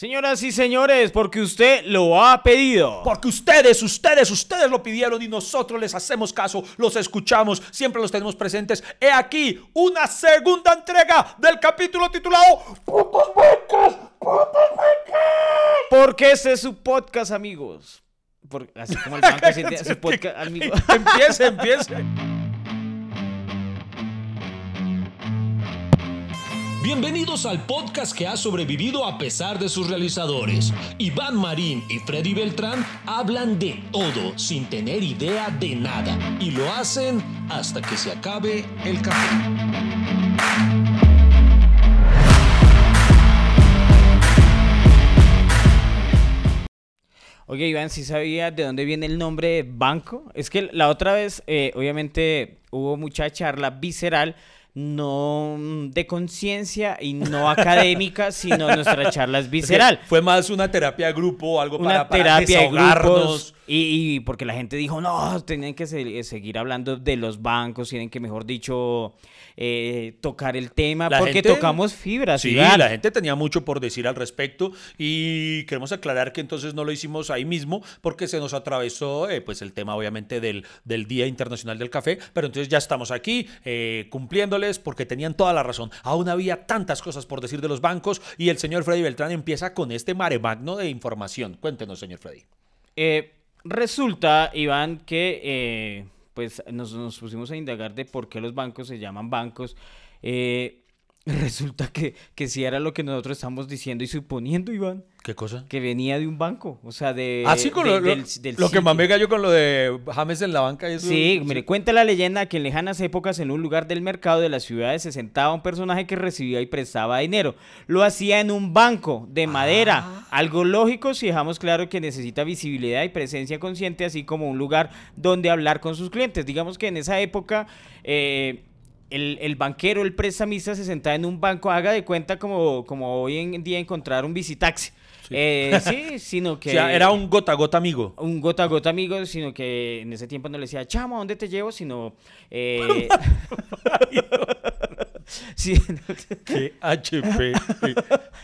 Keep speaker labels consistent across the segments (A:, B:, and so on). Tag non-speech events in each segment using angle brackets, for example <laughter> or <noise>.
A: Señoras y señores, porque usted lo ha pedido.
B: Porque ustedes, ustedes, ustedes lo pidieron y nosotros les hacemos caso, los escuchamos, siempre los tenemos presentes. He aquí una segunda entrega del capítulo titulado Putos Huecas, Putos Huecas.
A: Porque ese es su podcast, amigos. Por- así como el banco tiene <laughs> su podcast, amigos.
B: empiece, empiece.
C: Bienvenidos al podcast que ha sobrevivido a pesar de sus realizadores. Iván Marín y Freddy Beltrán hablan de todo sin tener idea de nada y lo hacen hasta que se acabe el café.
A: Oye, Iván, ¿sí sabía de dónde viene el nombre banco? Es que la otra vez, eh, obviamente, hubo mucha charla visceral, no mm, de conciencia y no <laughs> académica, sino nuestra charla es visceral.
B: Fue más una terapia de grupo, algo
A: Una
B: para, para
A: terapia de
B: desahogarnos.
A: grupos. Y, y porque la gente dijo, no, tienen que se- seguir hablando de los bancos, tienen que, mejor dicho, eh, tocar el tema,
B: La
A: porque
B: gente-
A: tocamos fibras.
B: Sí, la gente tenía mucho por decir al respecto y queremos aclarar que entonces no lo hicimos ahí mismo porque se nos atravesó eh, pues el tema obviamente del, del Día Internacional del Café, pero entonces ya estamos aquí eh, cumpliéndoles porque tenían toda la razón. Aún había tantas cosas por decir de los bancos y el señor Freddy Beltrán empieza con este mare magno de información. Cuéntenos, señor Freddy.
A: Eh, resulta, Iván, que pues nos, nos pusimos a indagar de por qué los bancos se llaman bancos. Eh, <laughs> resulta que, que sí era lo que nosotros estamos diciendo y suponiendo, Iván,
B: ¿Qué cosa?
A: que venía de un banco. O sea, de.
B: Así con
A: de-
B: lo, lo-
A: del- del
B: lo que me gallo con lo de James en la banca. y eso-
A: Sí, mire, cuenta la leyenda que en lejanas épocas en un lugar del mercado de las ciudades se sentaba un personaje que recibía y prestaba dinero. Lo hacía en un banco de madera,
B: Ah.
A: algo lógico si dejamos claro que necesita visibilidad y presencia consciente, así como un lugar donde hablar con sus clientes. Digamos que en esa época... eh, el, el banquero, el prestamista se sentaba en un banco, haga de cuenta como, como hoy en día encontrar un visitaxi. Eh, <laughs> sí, sino
B: O
A: que...
B: sea, era un gota a gota amigo.
A: un gota a gota amigo, sino que en ese tiempo no le decía, chamo, ¿a dónde te llevo? Sino... eh, <laughs> <laughs> sí,
B: Qué HP.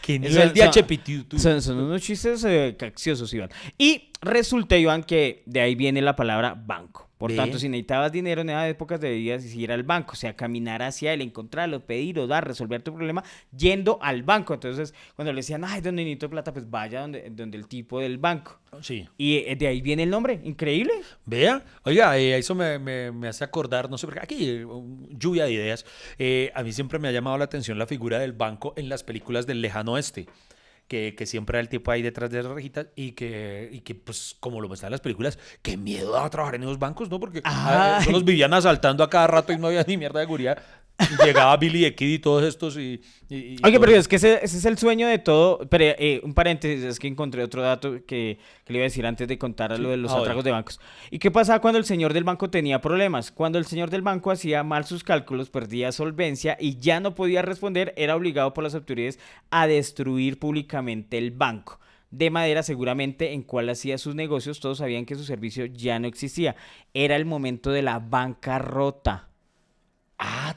B: Qué nivel de
A: son-
B: HP
A: son, son unos chistes eh, cacciosos, Iván. Y resulta, Iván, que de ahí viene la palabra banco. Por tanto, si necesitabas dinero en esas épocas debías ir al banco, o sea, caminar hacia él, encontrarlo, pedir o dar, resolver tu problema yendo al banco. Entonces, cuando le decían, ay, donde necesito plata, pues vaya donde, donde el tipo del banco.
B: Sí.
A: Y eh, de ahí viene el nombre, increíble.
B: Vea, oiga, eh, eso me, me- me hace acordar, no sé por qué, aquí eh, lluvia de ideas. Eh, a mí siempre me ha llamado la atención la figura del banco en las películas del lejano oeste. Que, que siempre era el tipo ahí detrás de las rejitas y que, y que, pues, como lo muestran las películas, qué miedo a trabajar en esos bancos, ¿no? Porque ah,
A: Ay.
B: eso los vivían asaltando a cada rato y no había ni mierda de seguridad. Llegaba Billy the Kid y todos estos y... y- y
A: Oye, pero es que ese, ese es el sueño de todo. Pero eh, un paréntesis, es que encontré otro dato que, que le iba a decir antes de contar lo de los
B: Ah, bueno.
A: atracos de bancos. ¿Y qué pasaba cuando el señor del banco tenía problemas? Cuando el señor del banco hacía mal sus cálculos, perdía solvencia y ya no podía responder, era obligado por las autoridades a destruir públicamente el banco. De manera seguramente en cual hacía sus negocios, todos sabían que su servicio ya no existía. Era el momento de la bancarrota.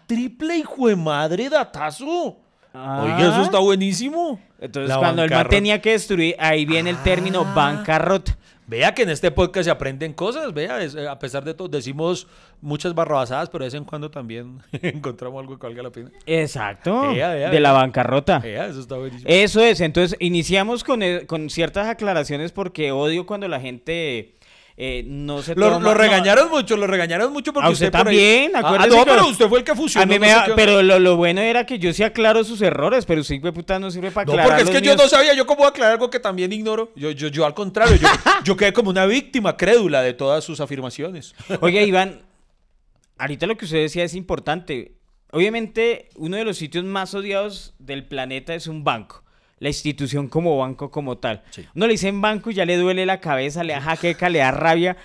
B: ¡Ah, triple hijo de madre, datazo! Oiga, eso
A: Ah.
B: está buenísimo.
A: Entonces,
B: La
A: cuando el man
B: bancarrota.
A: tenía que destruir, ahí viene el término
B: Ah.
A: bancarrota.
B: Vea que en este podcast se aprenden cosas, vea, es- eh, a pesar de todo, decimos muchas barrabasadas, pero de vez en cuando también <laughs> encontramos algo que valga la pena.
A: Exacto.
B: Ea, ea,
A: de la bancarrota.
B: Eso está buenísimo.
A: Eso es. Entonces, iniciamos con, con ciertas aclaraciones porque odio cuando la gente eh, no se
B: lo,
A: toma-
B: lo
A: no,
B: regañaron mucho, lo regañaron mucho porque
A: A usted
B: ahí-
A: también,
B: Ah, no,
A: que-
B: pero usted fue el que fusionó.
A: a mí me
B: no sé
A: da-
B: qué-
A: pero lo, lo bueno era que yo sí aclaro sus errores, pero usted, de puta, no sirve para
B: No,
A: aclarar
B: porque es que yo no sabía, yo cómo aclarar algo que también ignoro. Yo, yo, yo al contrario, yo, <laughs> yo quedé como una víctima crédula de todas sus afirmaciones.
A: Oiga, Iván, ahorita lo que usted decía es importante. Obviamente, uno de los sitios más odiados del planeta es un banco. La institución como banco como tal.
B: Sí.
A: Uno le dicen banco y ya le duele la cabeza, le da jaqueca, le da rabia.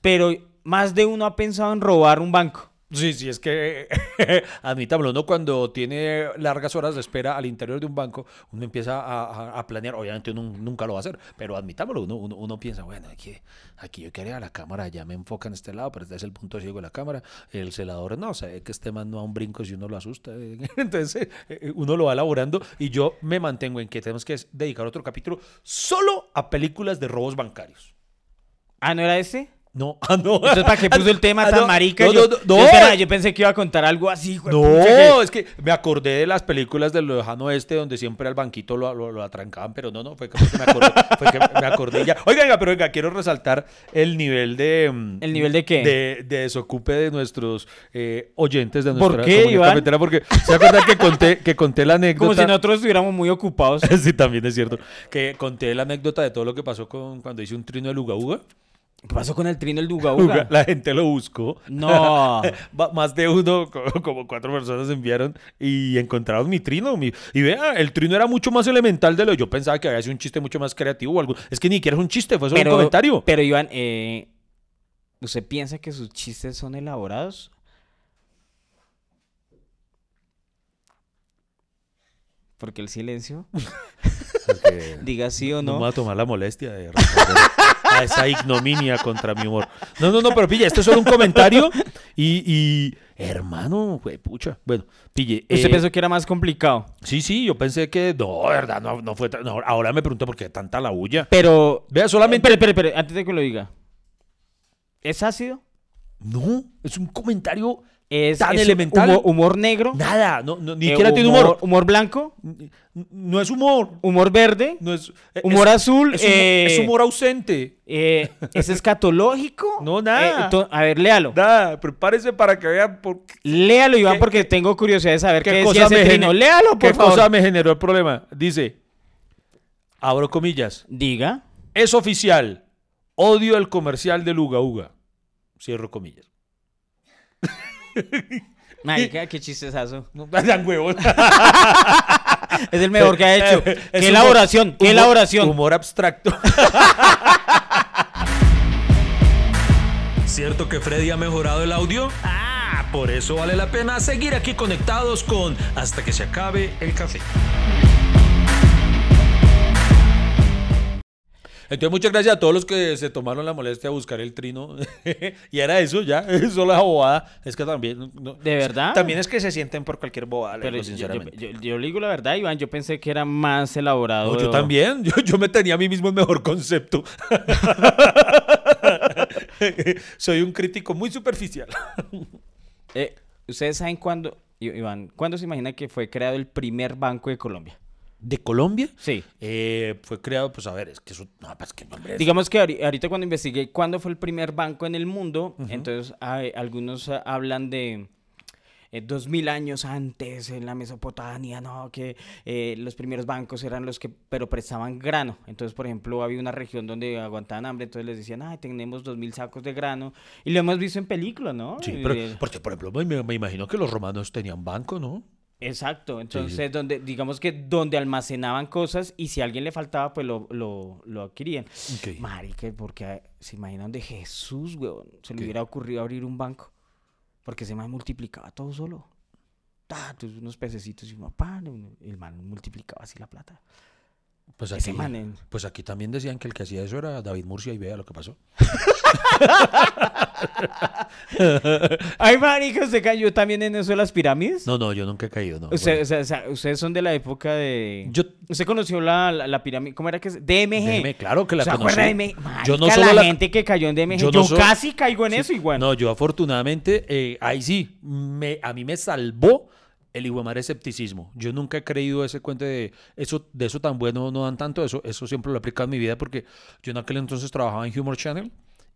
A: Pero más de uno ha pensado en robar un banco.
B: Sí, sí, es que <laughs> admitámoslo, uno cuando tiene largas horas de espera al interior de un banco, uno empieza a, a- a planear, obviamente uno nunca lo va a hacer, pero admitámoslo, uno, uno, piensa, bueno, aquí, aquí yo quería la cámara, ya me enfoca en este lado, pero este es el punto ciego de la cámara, el celador no, sabe que este man no da un brinco si uno lo asusta, <laughs> entonces eh, uno lo va elaborando y yo me mantengo en que tenemos que dedicar otro capítulo solo a películas de robos bancarios.
A: Ah, ¿no era ese?
B: No, <laughs> ah, no.
A: Entonces, ¿para qué puso el tema
B: Ah,
A: tan
B: no,
A: marica?
B: No,
A: yo,
B: no, no,
A: yo,
B: no.
A: espera, yo pensé que iba a contar algo así.
B: No,
A: que-
B: es que me acordé de las películas del lejano oeste donde siempre al banquito lo, lo, lo atrancaban, pero no, no, fue que porque me acordé, fue que me acordé <laughs> ya. Oiga, oiga, pero venga, quiero resaltar el nivel de... mm,
A: ¿El nivel de qué?
B: De, de desocupe de nuestros eh, oyentes de
A: ¿Por
B: nuestra
A: qué,
B: comunidad
A: Iván?
B: cafetera, porque se acuerdan que conté, que conté la anécdota... <laughs>
A: Como si nosotros estuviéramos muy ocupados.
B: sí, también es cierto. Que conté la anécdota de todo lo que pasó con cuando hice un trino de Luga Uga.
A: ¿Qué pasó con el trino del Duga
B: Uga,
A: Uga?
B: La gente lo buscó.
A: No. <laughs>
B: Va- Más de uno, co- como cuatro personas enviaron y encontraron mi trino. mi- y vea, el trino era mucho más elemental de lo yo pensaba que había sido un chiste mucho más creativo o algo. Es que ni siquiera es un chiste, fue solo un comentario.
A: Pero Iván, eh, ¿usted piensa que sus chistes son elaborados? Porque el silencio, <laughs> <laughs> diga sí o
B: no me
A: no.
B: voy a tomar la molestia de responder esa ignominia contra mi humor. No, no, no, pero pille, esto es solo un comentario y, y hermano, güey, pucha. Bueno, pille.
A: ¿Usted
B: eh,
A: pensó que era más complicado?
B: Sí, sí, yo pensé que no, verdad, no, no fue tan- no, ahora me pregunto por qué tanta la bulla.
A: Pero...
B: Vea, solamente.
A: Espere, espere, espere, antes de que lo diga. ¿Es ácido?
B: No, es un comentario
A: ¿Es,
B: Tan
A: es
B: elemental.
A: Humor, humor negro?
B: Nada, no, no, ni
A: Eh,
B: siquiera tiene humor.
A: ¿Humor blanco?
B: No es humor.
A: ¿Humor verde?
B: No es, es-
A: ¿Humor azul?
B: Es, humor,
A: Eh,
B: es humor ausente.
A: Eh, ¿Es escatológico? <laughs>
B: No, nada.
A: To- a ver, léalo.
B: Nada, prepárese para que vean por
A: Léalo, Iván,
B: ¿Qué-
A: porque tengo curiosidad de saber qué,
B: qué
A: decía
B: cosa,
A: ese
B: me,
A: trino.
B: gene-
A: Léalo, por
B: qué
A: favor.
B: cosa me generó el problema. Dice, abro comillas,
A: Diga.
B: es oficial, odio el comercial de Luga Uga. Cierro comillas.
A: Marica, qué chistezazo.
B: No, <laughs> dan huevos.
A: Es el mejor que ha hecho. <laughs>
B: Es
A: qué
B: humor-
A: elaboración, qué
B: humor-
A: elaboración.
B: Humor abstracto. <laughs>
C: ¿Cierto que Freddy ha mejorado el audio? Ah, por eso vale la pena seguir aquí conectados con Hasta que se acabe el café.
B: Entonces, muchas gracias a todos los que se tomaron la molestia de buscar el trino. <laughs> y era eso, ya. <laughs> Eso la bobada. Es que también. no-
A: ¿De verdad?
B: También es que se sienten por cualquier bobada,
A: Pero
B: digo sinceramente.
A: yo- yo- yo le digo la verdad, Iván. Yo pensé que era más elaborado.
B: No, yo también. Yo, yo me tenía a mí mismo el mejor concepto. <laughs> Soy un crítico muy superficial.
A: Eh, ¿Ustedes saben cuándo, Iván, cuándo se imagina que fue creado el primer banco de Colombia?
B: ¿De Colombia?
A: Sí.
B: Eh, fue creado, pues a ver, es que eso. No, pues que nombre es.
A: Digamos que ahori- ahorita cuando investigué cuándo fue el primer banco en el mundo, entonces hay- algunos ah, hablan de eh, dos mil años antes en la Mesopotamia, no, que eh, los primeros bancos eran los que, pero prestaban grano. Entonces, por ejemplo, había una región donde aguantaban hambre, entonces les decían, ay, tenemos dos mil sacos de grano. Y lo hemos visto en películas, ¿no?
B: Sí, pero,
A: eh,
B: porque por ejemplo, me, me imagino que los romanos tenían banco, ¿no?
A: Exacto, entonces donde digamos que donde almacenaban cosas y si a alguien le faltaba pues lo, lo, lo adquirían.
B: Ok.
A: Marica, porque se imaginan de Jesús, weón, se le
B: ¿Qué?
A: hubiera ocurrido abrir un banco. Porque man multiplicaba todo solo. Tus- unos pececitos y un pan, el man multiplicaba así la plata.
B: Pues
A: Ese
B: aquí,
A: man
B: pues aquí también decían que el que hacía eso era David Murcia y vea lo que pasó. <laughs> <laughs>
A: Ay, marica, usted cayó también en eso de las pirámides.
B: No, no, yo nunca he caído, no.
A: Usted-
B: bueno.
A: o sea, o sea, ustedes son de la época de...
B: Yo-
A: ¿Usted conoció la, la, la pirámide? ¿Cómo era que es? DMG.
B: DMG, claro que la
A: ¿Se
B: conocí.
A: acuerda de DMG?
B: Yo no
A: Marica,
B: solo
A: la,
B: la-
A: gente que cayó en DMG.
B: yo
A: Yo,
B: no so-
A: casi caigo en eso y bueno.
B: No, yo afortunadamente, eh, ahí sí, me, a mí me salvó el iguamar escepticismo. Yo nunca he creído ese cuento de eso, de eso tan bueno no dan tanto, eso, eso siempre lo he aplicado en mi vida porque yo en aquel entonces trabajaba en Humor Channel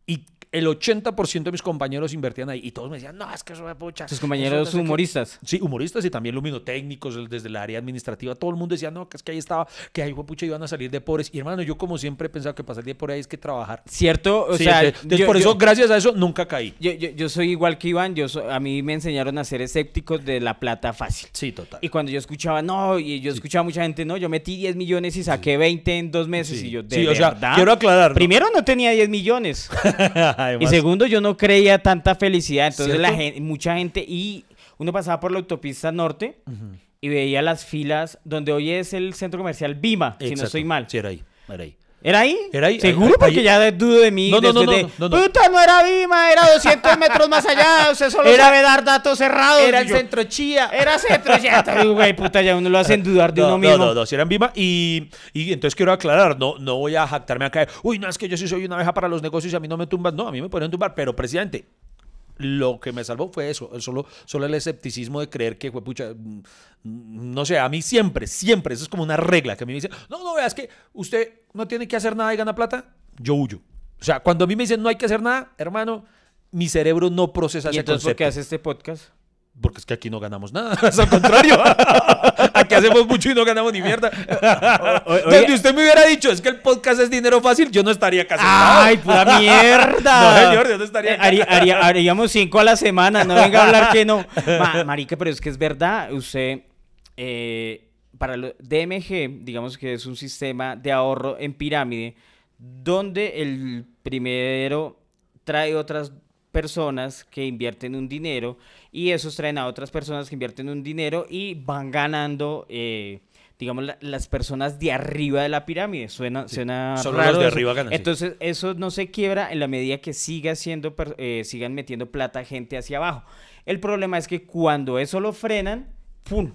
B: y el 80% de mis compañeros invertían ahí y todos me decían, no, es que eso es pucha.
A: Sus
B: eso
A: compañeros
B: qué".
A: humoristas.
B: Sí, humoristas y también luminotécnicos desde el área administrativa. Todo el mundo decía, no, que es que ahí estaba, que ahí pucha iban a salir de pobres. Y hermano, yo como siempre he pensado que para salir de por ahí es que trabajar.
A: ¿Cierto? O
B: Sí,
A: sea,
B: entonces, entonces
A: yo-
B: por
A: yo-
B: eso, gracias a eso, nunca caí.
A: Yo, yo, yo soy igual que Iván, yo so- a mí me enseñaron a ser escépticos de la plata fácil.
B: Sí, total.
A: Y cuando yo escuchaba, no, y yo escuchaba a mucha gente, no, yo metí 10 millones y saqué 20 en dos meses.
B: Sí.
A: Y yo, de
B: Sí, o sea,
A: verdad.
B: quiero aclarar.
A: Primero no tenía 10 millones. <laughs> <laughs> Y segundo, yo no creía tanta felicidad. Entonces la gente, mucha gente, y uno pasaba por la autopista norte y veía las filas donde hoy es el centro comercial Bima, si no estoy mal.
B: Sí, era ahí, era ahí.
A: ¿Era ahí?
B: Era ahí,
A: Seguro,
B: ahí-
A: porque
B: ahí-
A: ya dudo de mí.
B: No, no, no, no,
A: de,
B: no, no.
A: Puta, no era Bima, era 200 <laughs> metros más allá. Usted solo
B: Era-
A: sabe dar datos cerrados.
B: Era el
A: yo,
B: centro Chía.
A: Era centro, uy, <laughs> güey, puta, ya uno lo hacen dudar de
B: no,
A: uno
B: no,
A: mismo.
B: No, no, si era en Vima. Y, y entonces quiero aclarar, no, no voy a jactarme acá. Uy, no, es que yo sí soy una abeja para los negocios y a mí no me tumban. No, a mí me pueden tumbar, pero presidente. Lo que me salvó fue eso, solo, solo el escepticismo de creer que fue pucha. mm, No sé, a mí siempre, siempre, eso es como una regla que a mí me dicen, no, no, veas que usted no tiene que hacer nada y gana plata, yo huyo. O sea, cuando a mí me dicen no hay que hacer nada, hermano, mi cerebro no procesa
A: ¿Y
B: ese
A: entonces por qué hace este podcast?
B: Porque es que aquí no ganamos nada, <laughs> al contrario. <laughs> aquí hacemos mucho y no ganamos ni mierda. Donde usted me hubiera dicho, es que el podcast es dinero fácil, yo no estaría casi.
A: ¡Ay, pura <laughs> mierda!
B: No, señor, yo no estaría
A: Eh, haría- haría- haríamos cinco a la semana, no venga a hablar que no. Ma- marica, pero es que es verdad, usted, eh, para lo, DMG, digamos que es un sistema de ahorro en pirámide, donde el primero trae otras personas que invierten un dinero y esos traen a otras personas que invierten un dinero y van ganando, eh, digamos, la- las personas de arriba de la pirámide. Suena, suena
B: solo
A: raro
B: los de
A: eso.
B: arriba ganan, sí.
A: Entonces, eso no se quiebra en la medida que siga siendo, eh, sigan metiendo plata gente hacia abajo. El problema es que cuando eso lo frenan, ¡pum!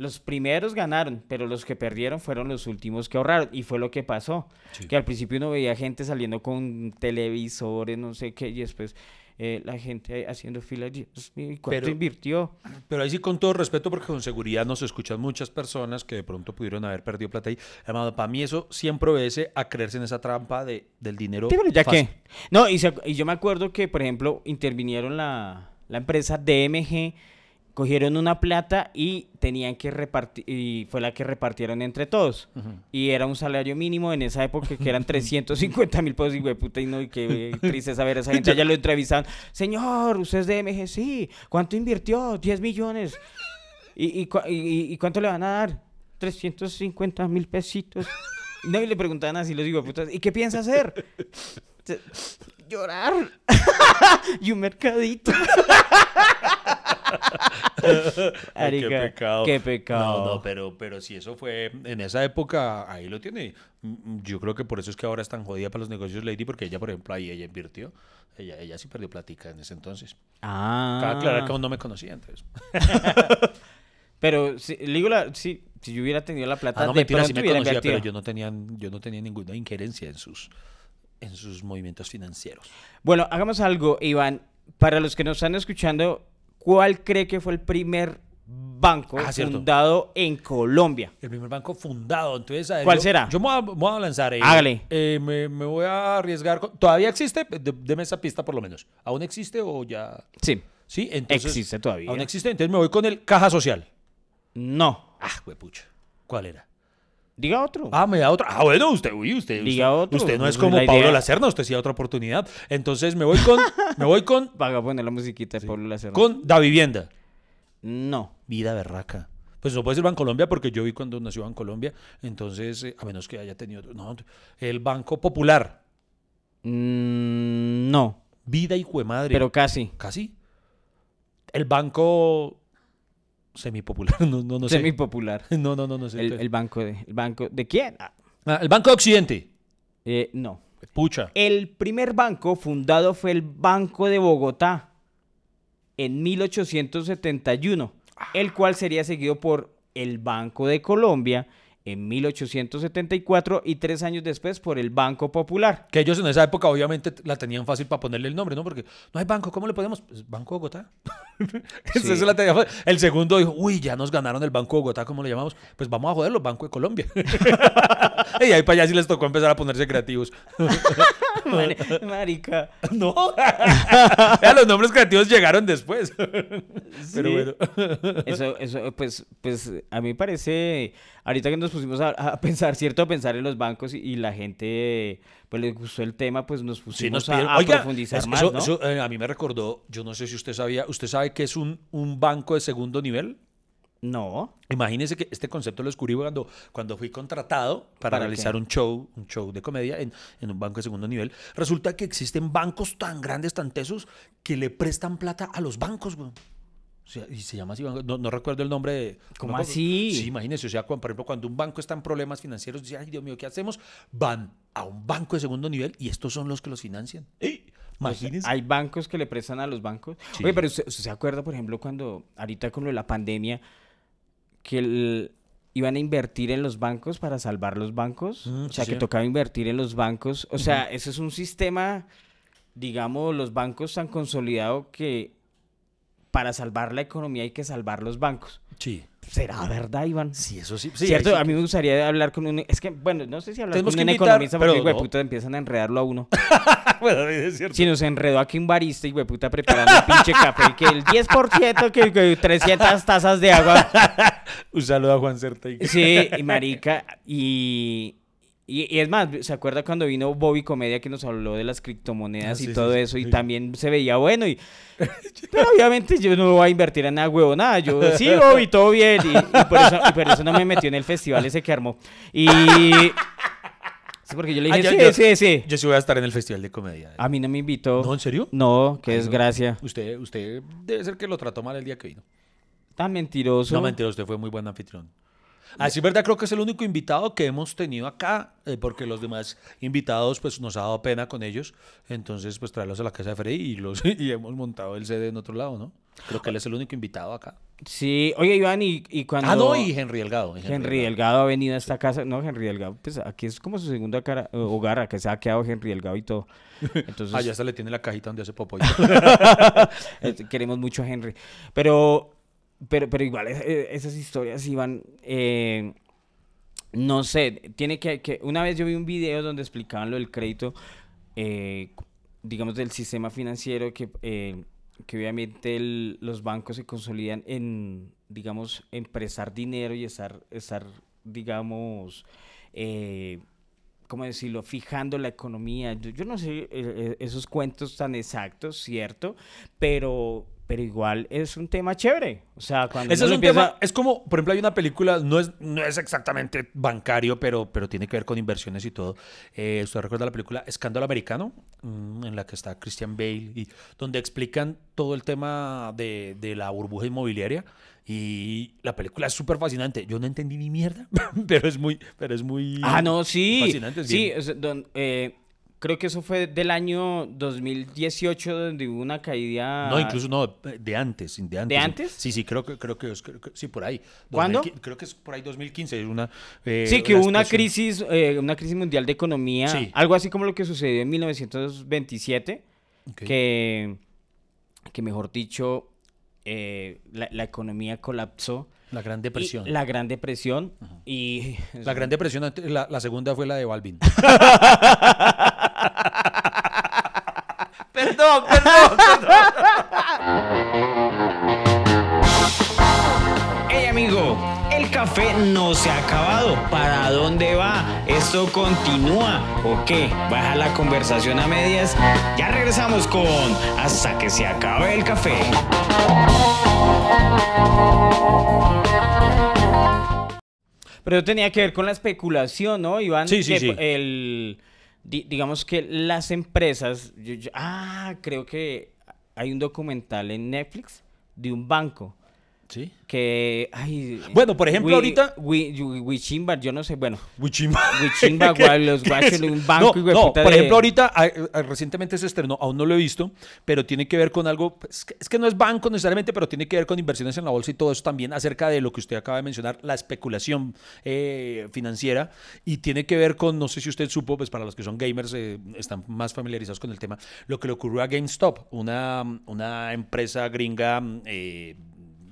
A: Los primeros ganaron, pero los que perdieron fueron los últimos que ahorraron. Y fue lo que pasó.
B: Sí.
A: Que al principio uno veía gente saliendo con televisores, no sé qué, y después eh, la gente haciendo fila. Dios mío, ¿y cuánto
B: Pero-
A: invirtió?
B: Pero ahí sí con todo respeto, porque con seguridad nos escuchan muchas personas que de pronto pudieron haber perdido plata ahí. Hermano, para mí eso siempre obedece a creerse en esa trampa de, del dinero.
A: Sí, pero ya
B: fácil.
A: que. No, y, se- y yo me acuerdo que, por ejemplo, intervinieron la, la empresa DMG, cogieron una plata y tenían que repartir, y fue la que repartieron entre todos. Y era un salario mínimo en esa época que eran 350 mil pesos y güey, puta, y no, y qué tristeza ver a esa gente. Ya lo entrevistaban. Señor, usted es DMG, sí. ¿Cuánto invirtió? 10 millones. ¿Y, y, cua- y- y cuánto le van a dar? 350 mil pesitos. No, y le preguntaban así los putas ¿y qué piensa hacer? Llorar. <laughs> y un mercadito. <laughs>
B: Ay, qué
A: Arica,
B: pecado.
A: Qué pecado.
B: No, no, pero, pero si eso fue en esa época, ahí lo tiene. Mm, Yo creo que por eso es que ahora es tan jodida para los negocios Lady, porque ella, por ejemplo, ahí ella invirtió. Ella, ella sí perdió platica en ese entonces.
A: Ah.
B: Cabe aclarar que aún no me conocía entonces. <laughs> <laughs>
A: Pero, si, le digo la, sí, si yo hubiera tenido la plata,
B: Ah, no,
A: de
B: mentira, sí me
A: hubiera
B: conocía, pero yo no tenía, yo no tenía ninguna injerencia en sus, en sus movimientos financieros.
A: Bueno, hagamos algo, Iván. Para los que nos están escuchando, ¿cuál cree que fue el primer banco
B: Ah,
A: fundado en Colombia?
B: El primer banco fundado, entonces... a ver,
A: ¿Cuál
B: yo-
A: será?
B: Yo me voy a, me voy a lanzar. eh,
A: Hágale.
B: eh, me, me voy a arriesgar. con- ¿Todavía existe? De- deme esa pista por lo menos. ¿Aún existe o ya...?
A: Sí.
B: Sí, entonces...
A: Existe todavía.
B: Aún existe, entonces me voy con el Caja Social.
A: No.
B: Ah, pucha. ¿Cuál era?
A: Diga otro.
B: Ah, me da otra. Ah, bueno, usted, uy, usted.
A: Diga
B: usted,
A: otro,
B: Usted no es como
A: la
B: Pablo
A: idea-
B: Lacerna, usted sí da otra oportunidad. Entonces me voy con, <laughs> me voy con,
A: Vaga poner la musiquita de Pablo Lacerda.
B: con Da Vivienda.
A: No.
B: Vida berraca. Pues no puede ser Bancolombia porque yo vi cuando nació Bancolombia. Entonces, eh, a menos que haya tenido. otro- No, el Banco Popular.
A: Mm, no.
B: Vida y madre.
A: Pero casi.
B: casi. El Banco Semipopular. <laughs> No, no, no sé.
A: Semipopular. <laughs>
B: No, no, no, no sé.
A: El, el banco de. ¿El banco de quién? Ah,
B: Ah, el Banco de Occidente.
A: eh, no.
B: Pucha.
A: El primer banco fundado fue el Banco de Bogotá en 1871, el cual sería seguido por el Banco de Colombia en 1874 y tres años después por el Banco Popular.
B: Que ellos en esa época obviamente la tenían fácil para ponerle el nombre, ¿no? Porque no hay banco, ¿cómo le ponemos? Pues, banco Bogotá. <laughs> La tenía. El segundo dijo, uy, ya nos ganaron el Banco Bogotá, ¿cómo le llamamos? Pues vamos a joderlo, Banco de Colombia. <laughs> y ahí para allá sí les tocó empezar a ponerse creativos. <laughs>
A: Mari- Marica.
B: no. Ya, los nombres creativos llegaron después. Pero bueno.
A: Eso, eso, pues, pues a mí parece, ahorita que nos pusimos a, a pensar, ¿cierto? A pensar en los bancos y, y la gente, pues le gustó el tema, pues nos pusimos
B: Sí, nos
A: a-
B: pidieron-
A: a,
B: Oiga,
A: profundizar
B: es-
A: más,
B: eso-
A: ¿no?
B: eso, eh, a mí me recordó, yo no sé si usted sabía, ¿usted sabe que es un, un banco de segundo nivel?
A: No.
B: Imagínense que este concepto lo descubrí cuando, cuando fui contratado para,
A: ¿Para
B: realizar
A: qué?
B: un show, un show de comedia en, en un banco de segundo nivel. Resulta que existen bancos tan grandes, tan tesos, que le prestan plata a los bancos, güey. O sea, y se llama así, banco- no, no recuerdo el nombre de...
A: ¿Cómo
B: no
A: así?
B: Sí, imagínense, o sea, cuando, por ejemplo, cuando un banco está en problemas financieros, dice, ay, Dios mío, ¿qué hacemos? Van a un banco de segundo nivel y estos son los que los financian. ¡Eh! Imagínense.
A: Hay bancos que le prestan a los bancos.
B: Sí.
A: Oye, pero usted, usted se acuerda, por ejemplo, cuando ahorita con lo de la pandemia, que el- iban a invertir en los bancos para salvar los bancos.
B: Mm,
A: o
B: sí,
A: sea, que tocaba invertir en los bancos. O sea, ese es un sistema, digamos, los bancos tan consolidado que para salvar la economía hay que salvar los bancos.
B: Sí.
A: ¿Será verdad, Iván?
B: Sí, eso sí. sí,
A: Cierto,
B: sí
A: a mí me gustaría hablar con un... Es que, bueno, no sé si hablar
B: Tenemos
A: con un
B: invitar,
A: economista porque,
B: pero
A: güey,
B: no.
A: puta, empiezan a enredarlo a uno. <laughs>
B: Bueno, es cierto.
A: Si nos enredó aquí un barista y puta preparando el pinche café, que el 10%, que, que 300 tazas de agua. <laughs>
B: Un saludo a Juan Certa.
A: Sí, y <laughs> marica, y, y, y es más, ¿se acuerda cuando vino Bobby Comedia que nos habló de las criptomonedas
B: Ah,
A: y
B: sí,
A: todo
B: sí, sí.
A: eso? Y también se veía bueno y... <laughs> Pero obviamente yo no voy a invertir en nada huevo, nada. Yo sí, Bobby, todo bien. Y, y por eso, y por eso no me metió en el festival ese que armó. Y... Sí, porque yo le
B: Ah,
A: dije,
B: yo-
A: sí,
B: yo-
A: sí, sí.
B: Yo sí voy a estar en el Festival de Comedia.
A: A mí no me invitó.
B: ¿No, en serio?
A: No, qué
B: Ay, no.
A: desgracia.
B: Usted, usted debe ser que lo trató mal el día que vino.
A: Tan mentiroso.
B: No, mentira, usted fue muy buen anfitrión. Así es verdad, creo que es el único invitado que hemos tenido acá, eh, porque los demás invitados, pues nos ha dado pena con ellos. Entonces, pues traerlos a la casa de Freddy y, los, <laughs> y hemos montado el CD en otro lado, ¿no? Creo que él es el único invitado acá.
A: Sí, oye, Iván, y, y cuando...
B: Ah, no, y Henry Delgado. y
A: Henry Delgado ha venido a esta casa. No, Henry Delgado, pues aquí es como su segunda cara, eh, hogar, que se ha quedado Henry Delgado y todo. <laughs> Entonces,
B: Ah, ya se le tiene la cajita donde hace popo. <laughs>
A: eh, queremos mucho a Henry. Pero, pero, pero igual, es- eh, esas historias iban. eh, no sé, tiene que, que. Una vez yo vi un video donde explicaban lo del crédito, eh, digamos, del sistema financiero, que, eh, que obviamente los bancos se consolidan en, digamos, en prestar dinero y estar, estar digamos, eh, ¿cómo decirlo? Fijando la economía. Yo, no sé esos cuentos tan exactos, ¿cierto? Pero, pero igual es un tema chévere. O sea, cuando
B: Ese es un
A: empieza-
B: tema, es como, por ejemplo, hay una película, no es, no es exactamente bancario, pero, pero tiene que ver con inversiones y todo. Eh, ¿Usted recuerda la película Escándalo Americano? Mm, en la que está Christian Bale, y donde explican todo el tema de, de la burbuja inmobiliaria. Y la película es súper fascinante. Yo no entendí ni mierda, <laughs> pero es muy, pero es muy
A: Ah, no, sí.
B: fascinante. es
A: Sí, o sea, don- eh, creo que eso fue del año 2018 donde hubo una caída.
B: No, incluso no, de antes, de antes.
A: antes?
B: Sí, sí, creo que, creo que, es- creo que- sí, por ahí.
A: ¿Cuándo?
B: 2015, Creo que es por ahí 2015, es una... eh,
A: Sí, que hubo una crisis, eh, una crisis mundial de economía,
B: Sí.
A: algo así como lo que sucedió en 1927,
B: Ok.
A: que, que mejor dicho, eh, la, la economía colapsó.
B: La Gran
A: Y
B: Depresión.
A: la Gran Depresión. Y
B: La Gran Depresión, la, la segunda fue la de Balvin. <laughs>
A: café no se ha acabado. ¿Para dónde va? ¿Esto continúa o qué? ¿Baja la conversación a medias? Ya regresamos con Hasta que se acabe el café. Pero tenía que ver con la especulación, ¿no, Iván?
B: Sí, sí,
A: Que
B: sí.
A: El, di- digamos que las empresas... yo- yo- ah, creo que hay un documental en Netflix de un banco
B: ¿Sí?
A: que... Ay,
B: Bueno, por ejemplo, ahorita-
A: Wi- Wi- Wichimba, yo no sé, bueno...
B: Wichimba.
A: Wichimba, <laughs>
B: ¿Qué-
A: guay, los guachos un banco,
B: No,
A: de
B: no, por
A: de-
B: ejemplo, ahorita ah, ah, recientemente se estrenó, aún no lo he visto, pero tiene que ver con algo, pues, es que, es que no es banco necesariamente, pero tiene que ver con inversiones en la bolsa y todo eso también acerca de lo que usted acaba de mencionar, la especulación eh, financiera, y tiene que ver con, no sé si usted supo, pues para los que son gamers eh, están más familiarizados con el tema, lo que le ocurrió a GameStop, una, una empresa gringa eh,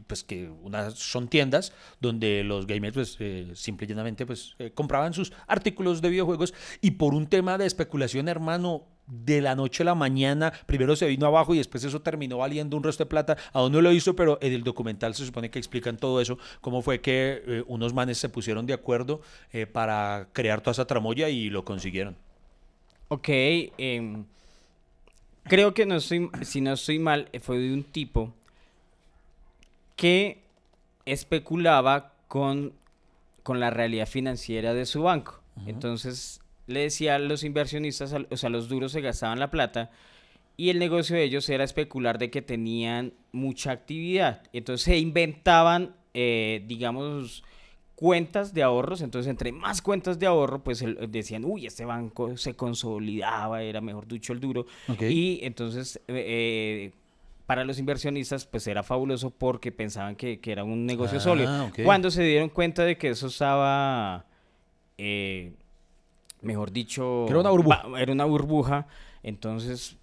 B: pues que unas son tiendas donde los gamers pues eh, simple y llanamente pues eh, compraban sus artículos de videojuegos y por un tema de especulación hermano de la noche a la mañana primero se vino abajo y después eso terminó valiendo un resto de plata. Aún no lo hizo pero en el documental se supone que explican todo eso cómo fue que eh, unos manes se pusieron de acuerdo eh, para crear toda esa tramoya y lo consiguieron.
A: Ok, em, creo que no estoy, si no estoy mal, fue de un tipo que especulaba con, con la realidad financiera de su banco. Entonces le decía a los inversionistas, o sea, los duros se gastaban la plata y el negocio de ellos era especular de que tenían mucha actividad. Entonces se inventaban, eh, digamos, cuentas de ahorros. Entonces, entre más cuentas de ahorro, pues decían, uy, este banco se consolidaba, era mejor dicho el duro. Y entonces... Eh, para los inversionistas, pues era fabuloso porque pensaban que, era un negocio ah, sólido. Cuando se dieron cuenta de que eso estaba, eh, mejor dicho,
B: era una burbuja.
A: Era una burbuja. Entonces,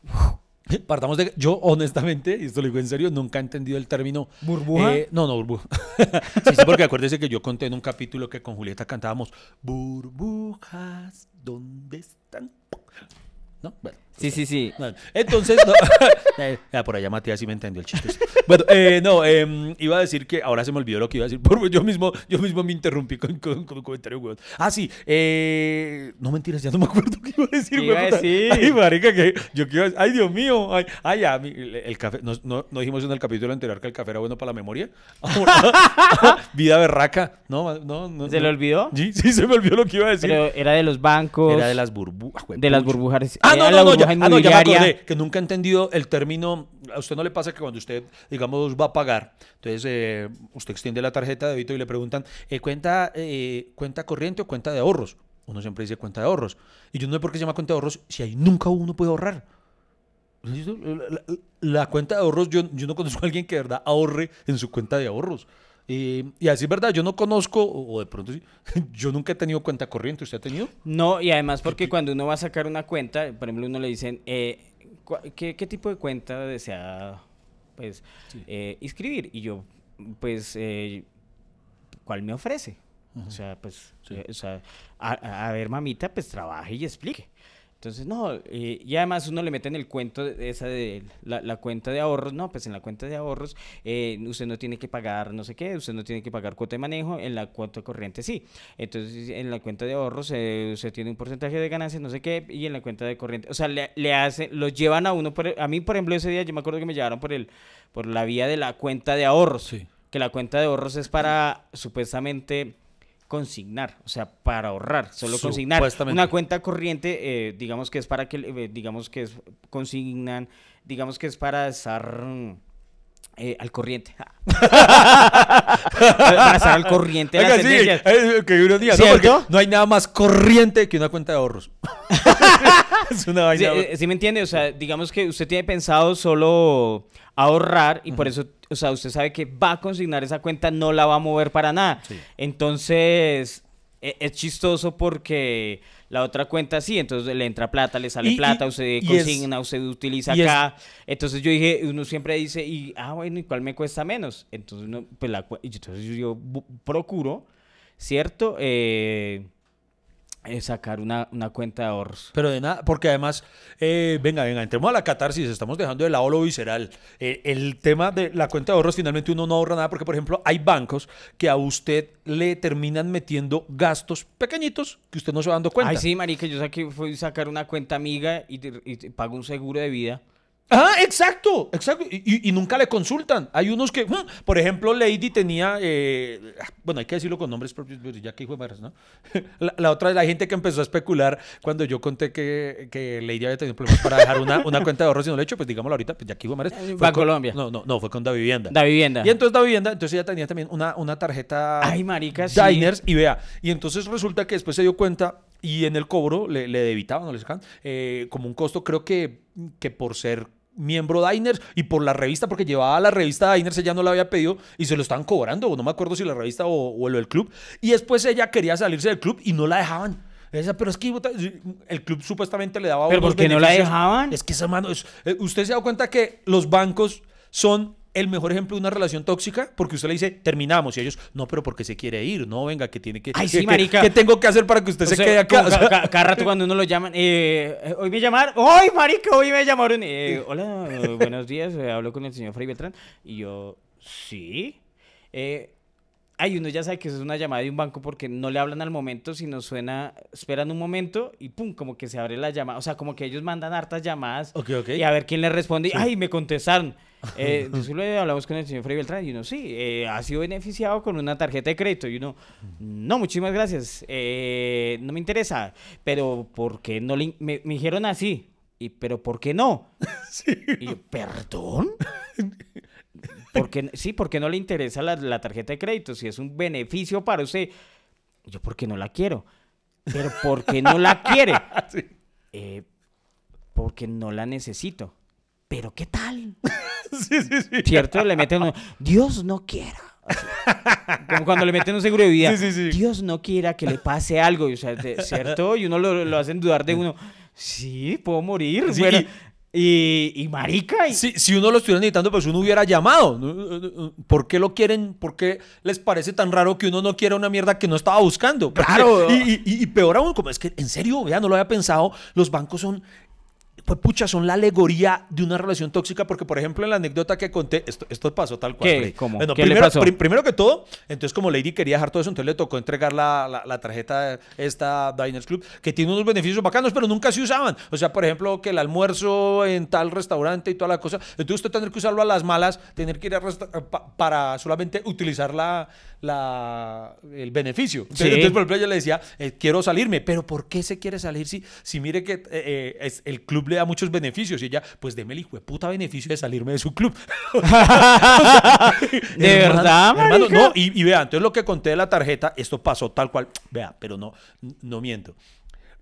A: <laughs>
B: Partamos de. Yo, honestamente, y esto lo digo en serio, nunca he entendido el término.
A: ¿Burbuja?
B: Eh, no, no, burbuja. <laughs> sí, sí, porque acuérdese que yo conté en un capítulo que con Julieta cantábamos Burbujas, ¿dónde están? ¿No? Bueno.
A: Sí, sí, sí.
B: Entonces, <laughs> eh, por allá Matías sí me entendió el chiste. Bueno, eh, no, em, iba a decir que ahora se me olvidó lo que iba a decir. Porque yo mismo, yo mismo me interrumpí con, con, un comentario, weón. Ah, sí. Eh, no mentiras, ya no me acuerdo <laughs> qué iba a decir,
A: weón.
B: Ay, marica, que yo quiero Ay, Dios mío. Ay, ay ya, el, café. No, no, no, dijimos en el capítulo anterior que el café era bueno para la memoria. <laughs> Vida berraca. No, no, no.
A: ¿Se le olvidó?
B: Sí, sí, se me olvidó lo que iba a decir.
A: Pero era de los bancos.
B: Era de las burbujas.
A: De las burbujas.
B: Ah, no, no, no, ya, ah, no, ya me acordé, que nunca he entendido el término. A usted no le pasa que cuando usted, digamos, va a pagar, entonces eh, usted extiende la tarjeta de débito y le preguntan, eh, ¿cuenta, eh, ¿cuenta corriente o cuenta de ahorros? Uno siempre dice cuenta de ahorros. Y yo no sé por qué se llama cuenta de ahorros si ahí nunca uno puede ahorrar. La, cuenta de ahorros, yo, yo no conozco a alguien que de verdad ahorre en su cuenta de ahorros. Y así es verdad, yo no conozco, o de pronto sí, <laughs> yo nunca he tenido cuenta corriente. ¿Usted ha tenido?
A: No, y además porque cuando uno va a sacar una cuenta, por ejemplo, uno le dicen, eh, ¿qué, tipo de cuenta desea pues, eh, inscribir? Y yo, pues, eh, ¿cuál me ofrece? O sea, pues, o sea, a, a, ver, mamita, pues trabaje y explique. Entonces, no, eh, y además uno le mete en el cuento de esa de la, cuenta de ahorros, no, pues en la cuenta de ahorros eh, usted no tiene que pagar no sé qué, usted no tiene que pagar cuota de manejo, en la cuenta corriente sí. Entonces, en la cuenta de ahorros eh, usted tiene un porcentaje de ganancias, no sé qué, y en la cuenta de corriente, o sea, le, le hace, lo llevan a uno, por, a mí, por ejemplo, ese día yo me acuerdo que me llevaron por, el, por la vía de la cuenta de ahorros, que la cuenta de ahorros es para supuestamente consignar, o sea, para ahorrar, solo consignar. Una cuenta corriente, eh, digamos que es para que, eh, digamos que es, consignan, digamos que es para estar eh, al corriente. <laughs> para estar al corriente.
B: Oiga, sí, que uno diga, no, no hay nada más corriente que una cuenta de ahorros. <laughs>
A: es una vaina. Sí, me entiende? O sea, digamos que usted tiene pensado solo ahorrar y por eso, o sea, usted sabe que va a consignar esa cuenta, no la va a mover para nada. Entonces, es chistoso porque la otra cuenta sí, entonces le entra plata, le sale plata, usted consigna, usted utiliza acá. Entonces yo dije, uno siempre dice, y ah, bueno, ¿y cuál me cuesta menos? Entonces, no, pues la, entonces yo procuro, ¿cierto? Eh, es sacar una, cuenta de ahorros.
B: Pero de nada, porque además, eh, venga, venga, entremos a la catarsis, estamos dejando de lado lo visceral. Eh, el tema de la cuenta de ahorros, finalmente uno no ahorra nada, porque por ejemplo, hay bancos que a usted le terminan metiendo gastos pequeñitos que usted no se va dando cuenta.
A: Ay, sí, marica, yo saqué, fui a sacar una cuenta amiga y, y pago un seguro de vida.
B: Ah, exacto, exacto. Y, nunca le consultan. Hay unos que, por ejemplo, Lady tenía, eh, bueno, hay que decirlo con nombres propios, ya que hijo de ¿no? <laughs> La, otra es la gente que empezó a especular cuando yo conté que, que Lady había tenido problemas para dejar una, una cuenta de ahorros y no lo he hecho, pues digámoslo ahorita, pues ya que hijo de
A: Fue a Colombia.
B: No, no, no, fue con Da Vivienda.
A: Da Vivienda.
B: Y entonces Da Vivienda, entonces ella tenía también una, una tarjeta.
A: Ay, marica,
B: Diners, y vea. Y entonces resulta que después se dio cuenta y en el cobro le, le debitaban, no le sacaban, eh, como un costo, creo que, que por ser miembro Diners y por la revista, porque llevaba la revista Diners, ella no la había pedido y se lo estaban cobrando, o no me acuerdo si la revista o, o el club. Y después ella quería salirse del club y no la dejaban. Esa, pero es que el club supuestamente le daba
A: ¿Pero por qué no la dejaban?
B: Es que esa mano, es, eh, usted se da cuenta que los bancos son el mejor ejemplo de una relación tóxica porque usted le dice, terminamos, y ellos, no, pero porque se quiere ir, no, venga, que tiene que...
A: Ay, <laughs> sí, marica.
B: ¿Qué tengo que hacer para que usted se quede acá?
A: cada rato cuando uno lo llaman, eh, eh, hoy me llamaron, ¡ay, marica, hoy me llamaron! Eh, <laughs> hola, buenos días, hablo con el señor Freddy Beltrán, y yo, sí, ay, uno ya sabe que eso es una llamada de un banco porque no le hablan al momento, sino suena, esperan un momento y pum, como que se abre la llamada. O sea, como que ellos mandan hartas llamadas
B: Ok, ok.
A: y a ver quién le responde. Ay, me contestaron. <laughs> Eh, disculpe, hablamos con el señor Freddy Beltrán y uno, sí, eh, ha sido beneficiado con una tarjeta de crédito. Y uno, no, muchísimas gracias, eh, no me interesa. Pero, ¿por qué no le... in-?" Me, me dijeron así. Y, pero, ¿por qué no? <laughs> Y yo, ¿perdón? <laughs> Porque, sí, porque no le interesa la, la tarjeta de crédito. Si es un beneficio para usted, yo, ¿por qué no la quiero? Pero, ¿por qué no la quiere? <laughs>
B: Sí.
A: "Eh, porque no la necesito. Pero, ¿qué tal? <laughs>
B: Sí, sí, sí.
A: ¿Cierto? Le meten uno, Dios no quiera. Así. Como cuando le meten un seguro de vida.
B: Sí, sí, sí.
A: Dios no quiera que le pase algo. O sea, ¿cierto? Y uno lo, lo hacen dudar de uno. Sí, puedo morir.
B: Sí,
A: bueno,
B: y-
A: marica. y-
B: Si, si uno lo estuviera necesitando, pues uno hubiera llamado. ¿Por qué lo quieren? ¿Por qué les parece tan raro que uno no quiera una mierda que no estaba buscando?
A: Claro.
B: Y, y- y peor aún, como es que, en serio, ya no lo había pensado, los bancos son... Pues pucha, son la alegoría de una relación tóxica, porque por ejemplo en la anécdota que conté, esto, esto pasó tal cual.
A: ¿Qué? ¿Cómo?
B: Bueno,
A: ¿Qué le
B: primero,
A: pasó?
B: prim- primero que todo, entonces como Lady quería dejar todo eso, entonces le tocó entregar la, la- la tarjeta esta Diners Club, que tiene unos beneficios bacanos, pero nunca se usaban. O sea, por ejemplo, que el almuerzo en tal restaurante y toda la cosa. Entonces usted tener que usarlo a las malas, tener que ir a pa- para solamente utilizar la, la- el beneficio. Entonces,
A: Sí.
B: entonces, por ejemplo, ella le decía, eh, quiero salirme, pero ¿por qué se quiere salir si, si mire que eh, eh, es- el club le da muchos beneficios? Y ella, pues deme el hijo de puta beneficio de salirme de su club. <laughs> <laughs>
A: ¿De
B: Hermano,
A: verdad,
B: hermano, no, y, y vea, entonces lo que conté de la tarjeta, esto pasó tal cual, vea, pero no, no miento.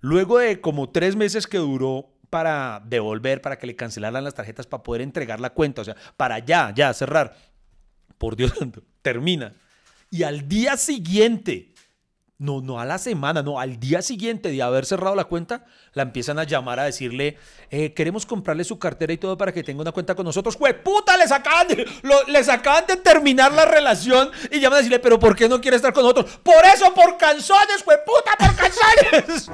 B: Luego de como tres meses que duró para devolver, para que le cancelaran las tarjetas, para poder entregar la cuenta, o sea, para ya, ya cerrar, por Dios santo, termina. Y al día siguiente, no, no a la semana, no, al día siguiente de haber cerrado la cuenta, la empiezan a llamar a decirle, eh, queremos comprarle su cartera y todo para que tenga una cuenta con nosotros. ¡Jueputa! Les acaban, de, lo- les acaban de terminar la relación y llaman a decirle, pero ¿por qué no quiere estar con nosotros? Por eso, por canzones, ¡jueputa! ¡Por canzones!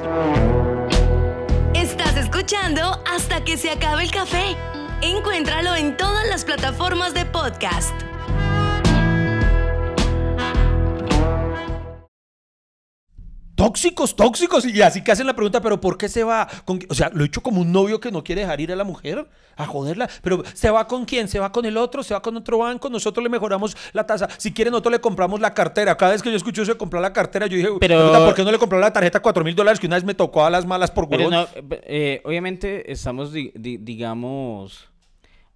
B: <laughs>
D: Estás escuchando hasta que se acabe el café. Encuéntralo en todas las plataformas de podcast.
B: Tóxicos, tóxicos. Y así que hacen la pregunta, pero ¿por qué se va? con qui-?" O sea, lo he hecho como un novio que no quiere dejar ir a la mujer a joderla. Pero ¿se va con quién? ¿Se va con el otro? ¿Se va con otro banco? Nosotros le mejoramos la tasa. Si quiere, nosotros le compramos la cartera. Cada vez que yo escucho eso de comprar la cartera, yo dije,
A: Pero-
B: "Puta, ¿por qué no le compró la tarjeta 4 mil dólares que una vez me tocó a las malas por huevón?
A: no, eh, obviamente estamos, di- di- digamos,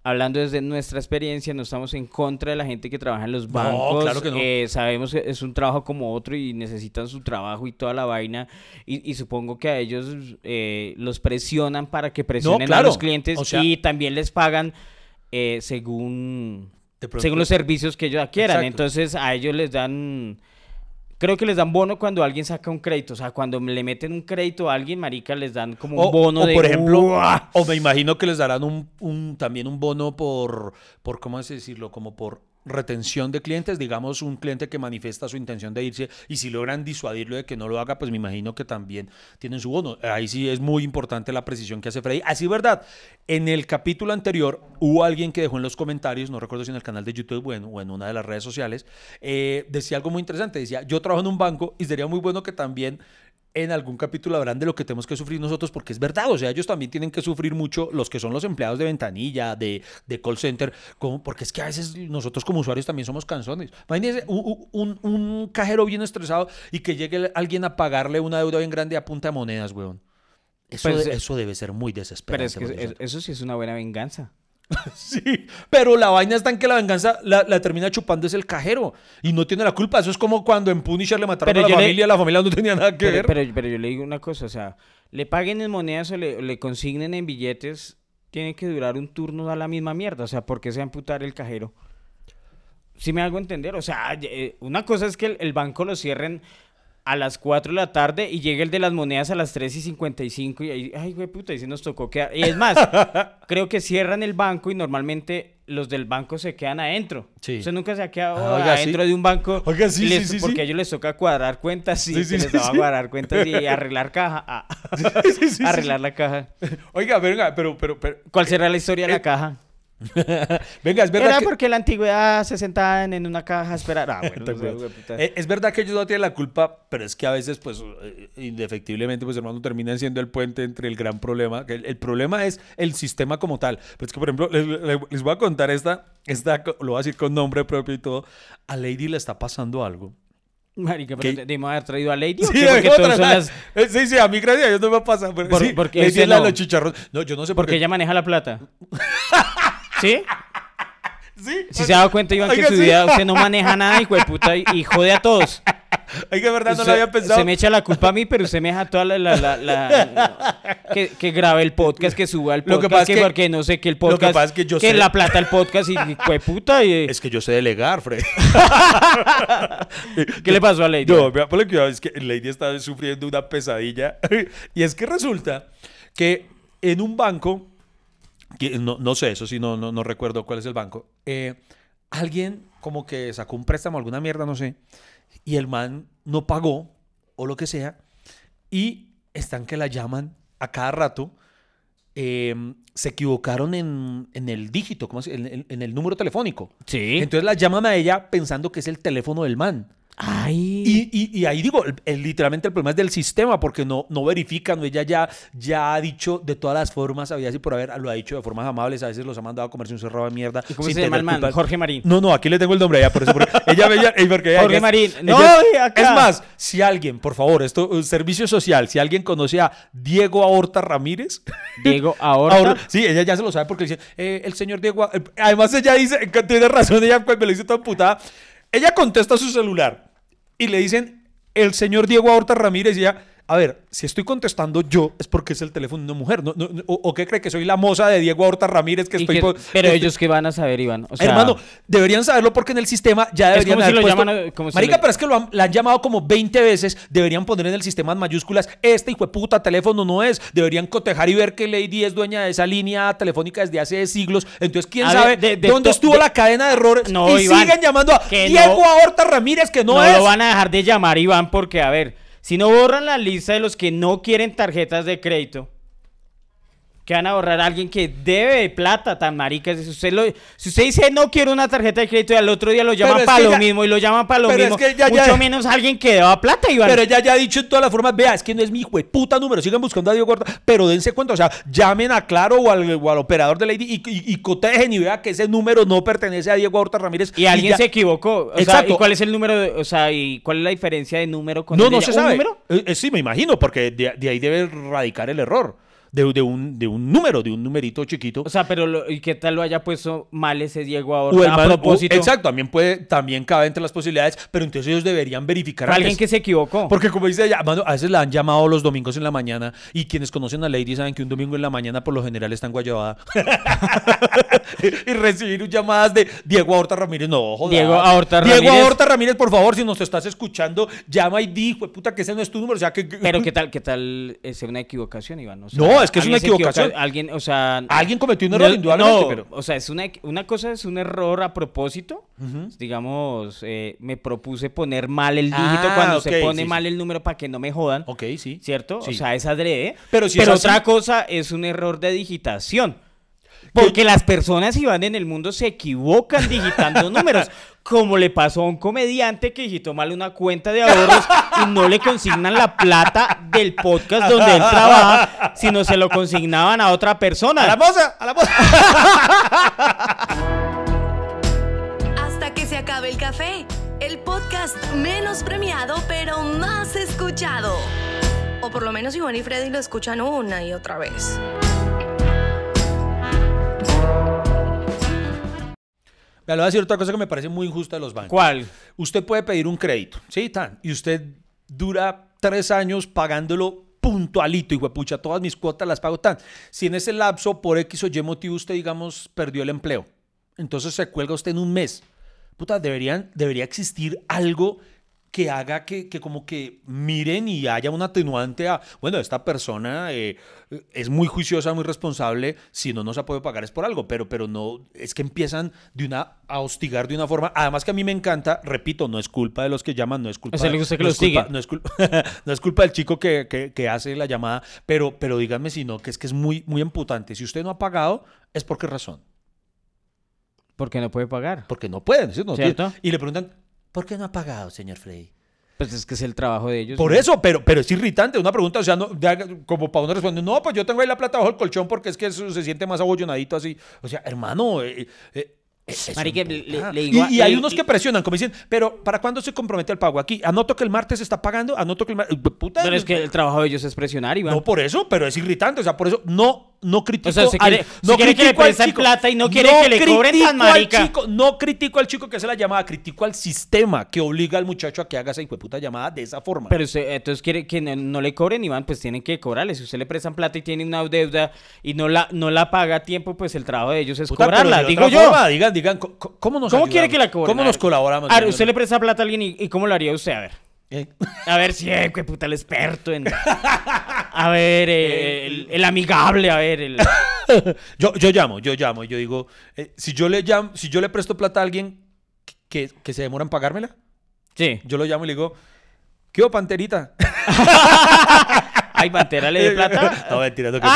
A: hablando desde nuestra experiencia, no estamos en contra de la gente que trabaja en los
B: No,
A: bancos.
B: claro que no.
A: eh, sabemos que es un trabajo como otro y necesitan su trabajo y toda la vaina. Y, y supongo que a ellos eh, los presionan para que presionen a
B: claro.
A: los clientes
B: O sea-
A: y también les pagan eh, según, según los servicios que ellos adquieran.
B: Exacto.
A: Entonces a ellos les dan... Creo que les dan bono cuando alguien saca un crédito. O sea, cuando le meten un crédito a alguien, marica, les dan como un
B: O,
A: bono
B: o,
A: de...
B: por ejemplo,
A: ¡Uah!
B: o me imagino que les darán un, un- también un bono por, por, ¿cómo es decirlo? Como por retención de clientes, digamos, un cliente que manifiesta su intención de irse y si logran disuadirlo de que no lo haga, pues me imagino que también tienen su bono. Ahí sí es muy importante la precisión que hace Freddy. Así, ¿verdad? En el capítulo anterior hubo alguien que dejó en los comentarios, no recuerdo si en el canal de YouTube o en, o en una de las redes sociales, eh, decía algo muy interesante. Decía, yo trabajo en un banco y sería muy bueno que también en algún capítulo habrán de lo que tenemos que sufrir nosotros, porque es verdad, o sea, ellos también tienen que sufrir mucho los que son los empleados de ventanilla, de, de call center, como, porque es que a veces nosotros como usuarios también somos canzones. Imagínense un, un- un cajero bien estresado y que llegue alguien a pagarle una deuda bien grande a punta de monedas, weón. Eso,
A: Pues,
B: de- eso debe ser muy
A: Pero
B: desesperante.
A: es que
B: Dios
A: es-
B: santo.
A: eso sí es una buena venganza. <laughs>
B: Sí, pero la vaina está en que la venganza la, la termina chupando es el cajero y no tiene la culpa. Eso es como cuando en Punisher le mataron
A: Pero
B: a la
A: le-
B: familia, la familia no tenía nada que
A: Pero,
B: ver.
A: pero, pero yo le digo una cosa, o sea, le paguen en monedas o le, le consignen en billetes, tiene que durar un turno a la misma mierda. O sea, ¿por qué se va a amputar el cajero? Si me hago entender, o sea, eh, una cosa es que el, el banco lo cierren a las 4 de la tarde y llegue el de las monedas a las 3 y 55 y ahí, ay, güey, puta, ahí se nos tocó quedar. Y es más, <laughs> creo que cierran el banco y normalmente los del banco se quedan adentro.
B: Sí.
A: Usted nunca se ha quedado
B: Ah, oiga,
A: adentro
B: sí.
A: de un banco.
B: Oiga, sí,
A: y les-
B: sí, sí,
A: Porque a ellos les toca cuadrar cuentas, sí,
B: Sí, sí,
A: que les toca
B: sí.
A: cuadrar cuentas y <laughs> arreglar caja. ah,
B: Sí, sí, sí,
A: arreglar la caja.
B: Oiga, venga, pero, pero, pero
A: ¿Cuál será la historia de
B: eh,
A: la caja? <laughs>
B: Venga, es verdad
A: Era
B: que...
A: porque la antigüedad se sentaban en una caja a esperar. Ah, <laughs> bueno.
B: Eh, es verdad que ellos no tienen la culpa, pero es que a veces, pues, eh, indefectiblemente, pues, hermano, terminan siendo el puente entre el gran problema. El, el problema es el sistema como tal. Pero es que, por ejemplo, les, les- voy a contar esta, esta, lo voy a decir con nombre propio y todo. A Lady le está pasando algo.
A: Marica, pero debimos haber traído a Lady. ¿o
B: Sí?
A: Porque son las-
B: Eh, sí, sí, a mí gracias a Dios no me pasa. Pero
A: Por-
B: sí,
A: porque
B: Lady es la
A: no.
B: los chicharrones. No, yo no sé por
A: Porque
B: qué.
A: ella maneja la plata. <laughs> ¿Sí? <laughs>
B: Sí,
A: Si se ha dado cuenta, Iván, que
B: Oiga,
A: en su
B: sí.
A: vida usted no maneja nada, hijo de puta, y, y jode a todos.
B: Ay, que verdad, no
A: Usted-
B: lo había pensado.
A: Se me echa la culpa a mí, pero usted me deja toda la... la, la- la- que, que grabe el podcast, que suba el
B: Lo
A: podcast,
B: que pasa es
A: que,
B: que-
A: porque no sé qué el
B: lo que
A: podcast...
B: pasa es que yo sé-
A: la plata el podcast y, hijo de puta, y...
B: Es que yo sé delegar, Fred. <laughs>
A: ¿Qué le pasó a Lady?
B: No, vea, ponle cuidado, es que Lady está sufriendo una pesadilla. <laughs> y es que resulta que en un banco, que no, no sé, eso sí, no, no, no recuerdo cuál es el banco, eh, alguien como que sacó un préstamo, alguna mierda, no sé, y el man no pagó, o lo que sea, y están que la llaman a cada rato. eh, se equivocaron en, en el dígito, ¿cómo en, en- en el número telefónico.
A: Sí.
B: Entonces la llaman a ella pensando que es el teléfono del man.
A: Ay.
B: Y, y- y ahí digo, el- el- literalmente el problema es del sistema, porque no, no verifican. Ella ya, ya ha dicho de todas las formas, había así por haber, lo ha dicho de formas amables, a veces los ha mandado a comerse un cerrado de mierda.
A: ¿Y cómo
B: sin
A: se llama el man?
B: culpa.
A: Jorge Marín.
B: No, no, aquí le tengo el nombre a ella, por eso. porque <laughs> ella veía, eh, porque ella-
A: Jorge
B: ella-
A: Marín.
B: ella-
A: No, acá.
B: Es más, si alguien, por favor, esto, un servicio social, si alguien conoce a Diego Ahorta Ramírez,
A: Diego. <laughs> Ahora-
B: sí, ella ya se lo sabe porque dice, eh, el señor Diego. eh, además, ella dice, <laughs> tiene razón, ella me lo dice toda putada. Ella contesta su celular y le dicen, el señor Diego Horta Ramírez, y ella, a ver, si estoy contestando yo, es porque es el teléfono de una mujer. ¿no? No- no- o, o qué cree que soy la moza de Diego Horta Ramírez que estoy.
A: que- pero
B: que
A: ellos que van a saber, Iván. O sea,
B: Hermano, deberían saberlo porque en el sistema ya deberían
A: si
B: haber puesto-
A: llaman, si
B: Marica, pero es que lo han, la han llamado como 20 veces. Deberían poner en el sistema en mayúsculas, este hijo de puta teléfono no es. Deberían cotejar y ver que Lady es dueña de esa línea telefónica desde hace siglos. Entonces, ¿quién
A: A
B: sabe
A: de- de
B: dónde estuvo la cadena de errores?
A: No,
B: y
A: Iván,
B: siguen llamando a Diego
A: no-
B: Horta Ramírez, que no,
A: no,
B: es.
A: lo van a dejar de llamar, Iván, porque, a ver, si no borran la lista de los que no quieren tarjetas de crédito, que van a borrar a alguien que debe plata tan marica. Si usted, lo- si usted dice no quiero una tarjeta de crédito y al otro día lo llaman
B: es
A: para lo
B: ya-
A: mismo y lo llaman para lo
B: pero es
A: mismo,
B: que ya-
A: mucho
B: ya-
A: menos alguien que deba plata, Iván.
B: Pero ella ya ha dicho en todas las formas, vea, es que no es mi hijo de puta número, sigan buscando a Diego Horta, pero dense cuenta, o sea, llamen a Claro o al, o al operador de Lady y, y, y cotejen y vea que ese número no pertenece a Diego Horta Ramírez.
A: y alguien se equivocó. O sea,
B: Exacto.
A: ¿y cuál es el número? de- o sea, ¿y cuál es la diferencia de número con
B: No,
A: el
B: no se
A: ¿Un
B: sabe. Eh, eh, sí, me imagino, porque de, de ahí debe radicar el error. De, de un, de un número, de un numerito chiquito.
A: O sea, pero lo- ¿y qué tal lo haya puesto mal ese Diego
B: O
A: ahora
B: el
A: a
B: man- o-
A: propósito?
B: exacto, también puede, también cabe entre las posibilidades, pero entonces ellos deberían verificar
A: Alguien
B: antes.
A: que se equivocó.
B: Porque como dice ella, mano, a veces la han llamado los domingos en la mañana y quienes conocen a Lady saben que un domingo en la mañana por lo general está en Guayabada. <laughs> y recibir llamadas de Diego Horta Ramírez, no, joder.
A: Diego Ahorta
B: Diego
A: Ramírez.
B: Horta Ramírez, por favor, si nos estás escuchando, llama y di, "Jue puta, que ese no es tu número. O sea, que...
A: Pero qué tal, qué tal es una equivocación, Iván. O sea,
B: No, es que es una equivocación.
A: alguien, o sea,
B: Alguien cometió un error,
A: no,
B: indudablemente,
A: no,
B: pero-
A: o sea, es una, una cosa es un error a propósito. Digamos, eh, me propuse poner mal el dígito
B: Ah,
A: cuando se pone
B: sí,
A: mal
B: sí.
A: el número para que no me jodan.
B: Ok, sí.
A: ¿Cierto?
B: Sí.
A: O sea, es adrede.
B: Pero si es
A: otra cosa es un error de digitación. Porque las personas, Iván, en el mundo se equivocan digitando números. <laughs> Como le pasó a un comediante que digitó mal una cuenta de ahorros y no le consignan la plata del podcast donde él trabaja, sino se lo consignaban a otra
B: ¡A la
A: persona.
B: moza! ¡A la moza!
D: Hasta que se acabe el café. El podcast menos premiado, pero más escuchado. O por lo menos Iván y Freddy lo escuchan una y otra vez.
B: Me voy a decir otra cosa que me parece muy injusta de los bancos.
A: ¿Cuál?
B: Usted puede pedir un crédito, ¿sí? Tan, y usted dura tres años pagándolo puntualito, y pucha, todas mis cuotas las pago tan. Si en ese lapso, por X o Y motivo, usted, digamos, perdió el empleo, entonces se cuelga usted en un mes. Puta, deberían, debería existir algo que haga que, que como que miren y haya un atenuante a, bueno, esta persona eh, es muy juiciosa, muy responsable, si no nos ha podido pagar es por algo, pero, pero no, es que empiezan de una, a hostigar de una forma, además que a mí me encanta, repito, no es culpa de los que llaman, no es culpa,
A: gusta que
B: no es culpa-
A: hostiguen.
B: no es culpa, <laughs> no es culpa del chico que, que- que hace la llamada, pero, pero díganme si no, que es que es muy, muy emputante, si usted no ha pagado, es por qué razón.
A: Porque no puede pagar.
B: Porque no pueden. ¿sí? Y le preguntan, ¿por qué no ha pagado, señor Freddy?
A: Pues es que es el trabajo de ellos.
B: Por
A: ¿no?
B: eso, pero, pero es irritante una pregunta, o sea, no, de- como para uno responder, no, pues yo tengo ahí la plata bajo el colchón porque es que eso se siente más abollonadito así. O sea, hermano, eh, eh, no
A: le- digo
B: y, y hay
A: le-
B: unos
A: y-
B: que presionan, como dicen, pero ¿para cuándo se compromete el pago? Aquí, anoto que el martes se está pagando, anoto que el martes... Puta,
A: Pero es que el trabajo de ellos es presionar, Iván.
B: No por eso, pero es irritante, o sea, por eso no, no critico
A: O sea, se
B: al- no
A: se quiere que le
B: al chico.
A: plata y no quiere que le cobren tan
B: al
A: marica.
B: chico, no critico al chico que hace la llamada, critico al sistema que obliga al muchacho a que haga esa hijueputa llamada de esa forma.
A: Pero usted, entonces quiere que no, no le cobren, Iván, pues tienen que cobrarle. Si usted le prestan plata y tiene una deuda y no la, no la paga a tiempo, pues el trabajo de ellos es
B: Puta,
A: cobrarla. Digo yo.
B: forma, digan, digan, ¿cómo nos
A: ¿Cómo quiere que la cobren?
B: ¿Cómo nos colaboramos?
A: A ver, usted le presta plata a alguien y, y ¿cómo lo haría usted? A ver.
B: Eh,
A: A ver si, eh, qué puta el experto en... A ver, eh, el, el amigable, a ver, el... <laughs>
B: yo, yo llamo, yo llamo y yo digo, eh, si yo le llamo, si yo le presto plata a alguien que, que se demora en pagármela,
A: Sí.
B: yo lo llamo y le digo, ¿qué hubo, panterita? <laughs>
A: Ay, Pantera le de plata. <laughs>
B: no, mentira, no que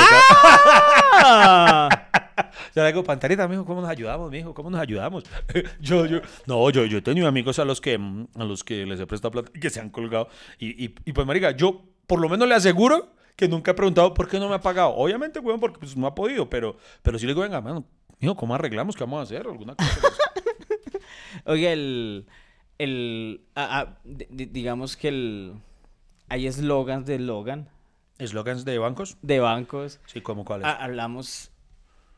A: ¡Ah! <laughs>
B: Yo le digo, panterita, mijo, ¿cómo nos ayudamos, mijo? ¿Cómo nos ayudamos? <laughs> yo, yo, no, yo, yo he tenido amigos a los que, mm, a los que les he prestado plata y que se han colgado. Y, y, y pues, marica, yo por lo menos le aseguro que nunca he preguntado por qué no me ha pagado. Obviamente, weón, porque pues, no ha podido, pero, pero sí le digo, venga, mano, mijo, ¿cómo arreglamos? ¿Qué vamos a hacer? ¿Alguna cosa? <laughs>
A: Oye, el... el di- di- digamos que el... Hay eslogans de Logan,
B: ¿Eslogans de bancos?
A: de bancos.
B: Sí, ¿cómo cuáles?
A: Hablamos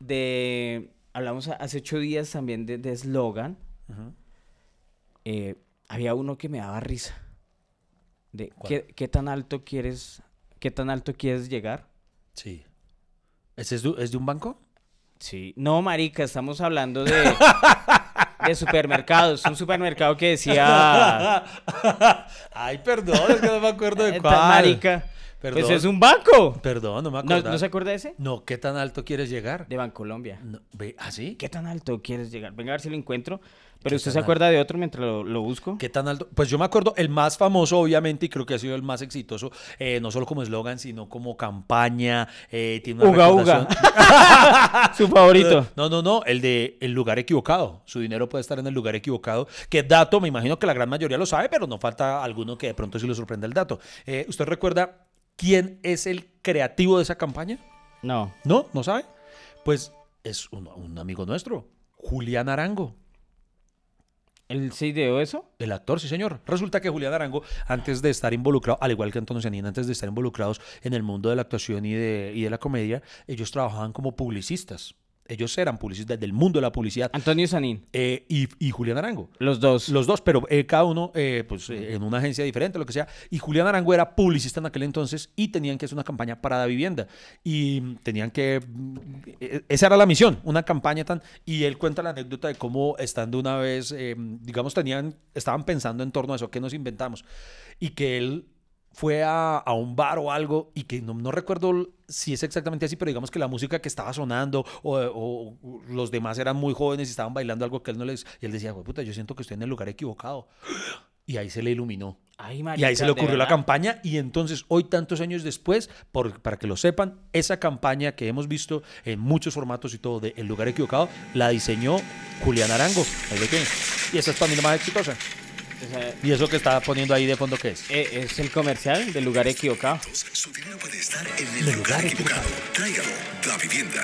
A: de... Hablamos hace ocho días también de de eslogan. Eh, había uno que me daba risa. De. ¿qué, qué tan alto quieres... ¿Qué tan alto quieres llegar?
B: Sí. ¿Ese es de, es de un banco?
A: Sí. No, marica, estamos hablando de... <laughs> de supermercados. Un supermercado que decía... <laughs>
B: Ay, perdón, es que no me acuerdo de
A: eh,
B: cuál.
A: Marica.
B: Perdón.
A: Pues es un banco.
B: Perdón, no me
A: ¿No,
B: acuerdo.
A: ¿No se acuerda de ese?
B: No, ¿qué tan alto quieres llegar?
A: De Bancolombia.
B: No, ¿Ah, sí?
A: ¿Qué tan alto quieres llegar? Venga a ver si lo encuentro. Pero
B: ¿Qué
A: usted se acuerda de otro mientras lo, lo busco.
B: ¿Qué tan alto? Pues yo me acuerdo, el más famoso, obviamente, y creo que ha sido el más exitoso, eh, no solo como eslogan, sino como campaña. eh, tiene una
A: Uga, uga. <laughs> Su favorito. <laughs>
B: No, no, no, el de el lugar equivocado. Su dinero puede estar en el lugar equivocado. Que dato, me imagino que la gran mayoría lo sabe, pero no falta alguno que de pronto sí le sorprenda el dato. Eh, ¿Usted recuerda quién es el creativo de esa campaña?
A: No.
B: ¿No? ¿No sabe? Pues es un, un amigo nuestro, Julián Arango.
A: ¿Él se ideó eso?
B: El actor, sí, señor. Resulta que Julián Arango, antes de estar involucrado, al igual que Antonio Zanina, antes de estar involucrados en el mundo de la actuación y de, y de la comedia, ellos trabajaban como publicistas. Ellos eran publicistas del mundo de la publicidad.
A: Antonio Sanín.
B: Eh, y, y Julián Arango.
A: Los dos.
B: Los dos, pero eh, cada uno eh, pues, eh, en una agencia diferente, lo que sea. Y Julián Arango era publicista en aquel entonces y tenían que hacer una campaña para la vivienda. Y tenían que... Esa era la misión, una campaña tan... Y él cuenta la anécdota de cómo estando una vez, digamos, tenían, estaban pensando en torno a eso, ¿qué nos inventamos? Y que él fue a, a un bar o algo y que no, no recuerdo si es exactamente así, pero digamos que la música que estaba sonando o, o- o los demás eran muy jóvenes y estaban bailando algo que él no les... Y él decía, "Güey, puta, yo siento que estoy en el lugar equivocado. Y ahí se le iluminó.
A: Ay,
B: Y ahí se le
A: ¿de
B: ocurrió la campaña y entonces hoy tantos años después, por, para que lo sepan, esa campaña que hemos visto en muchos formatos y todo de El lugar equivocado, la diseñó Julián Arango. Ahí lo tienen. Y esa es para mí la más exitosa. Y eso que está poniendo ahí de fondo, ¿qué es?
A: eh, es el comercial del lugar equivocado.
E: Su dinero puede estar en el lugar equivocado. Tráigalo. La vivienda.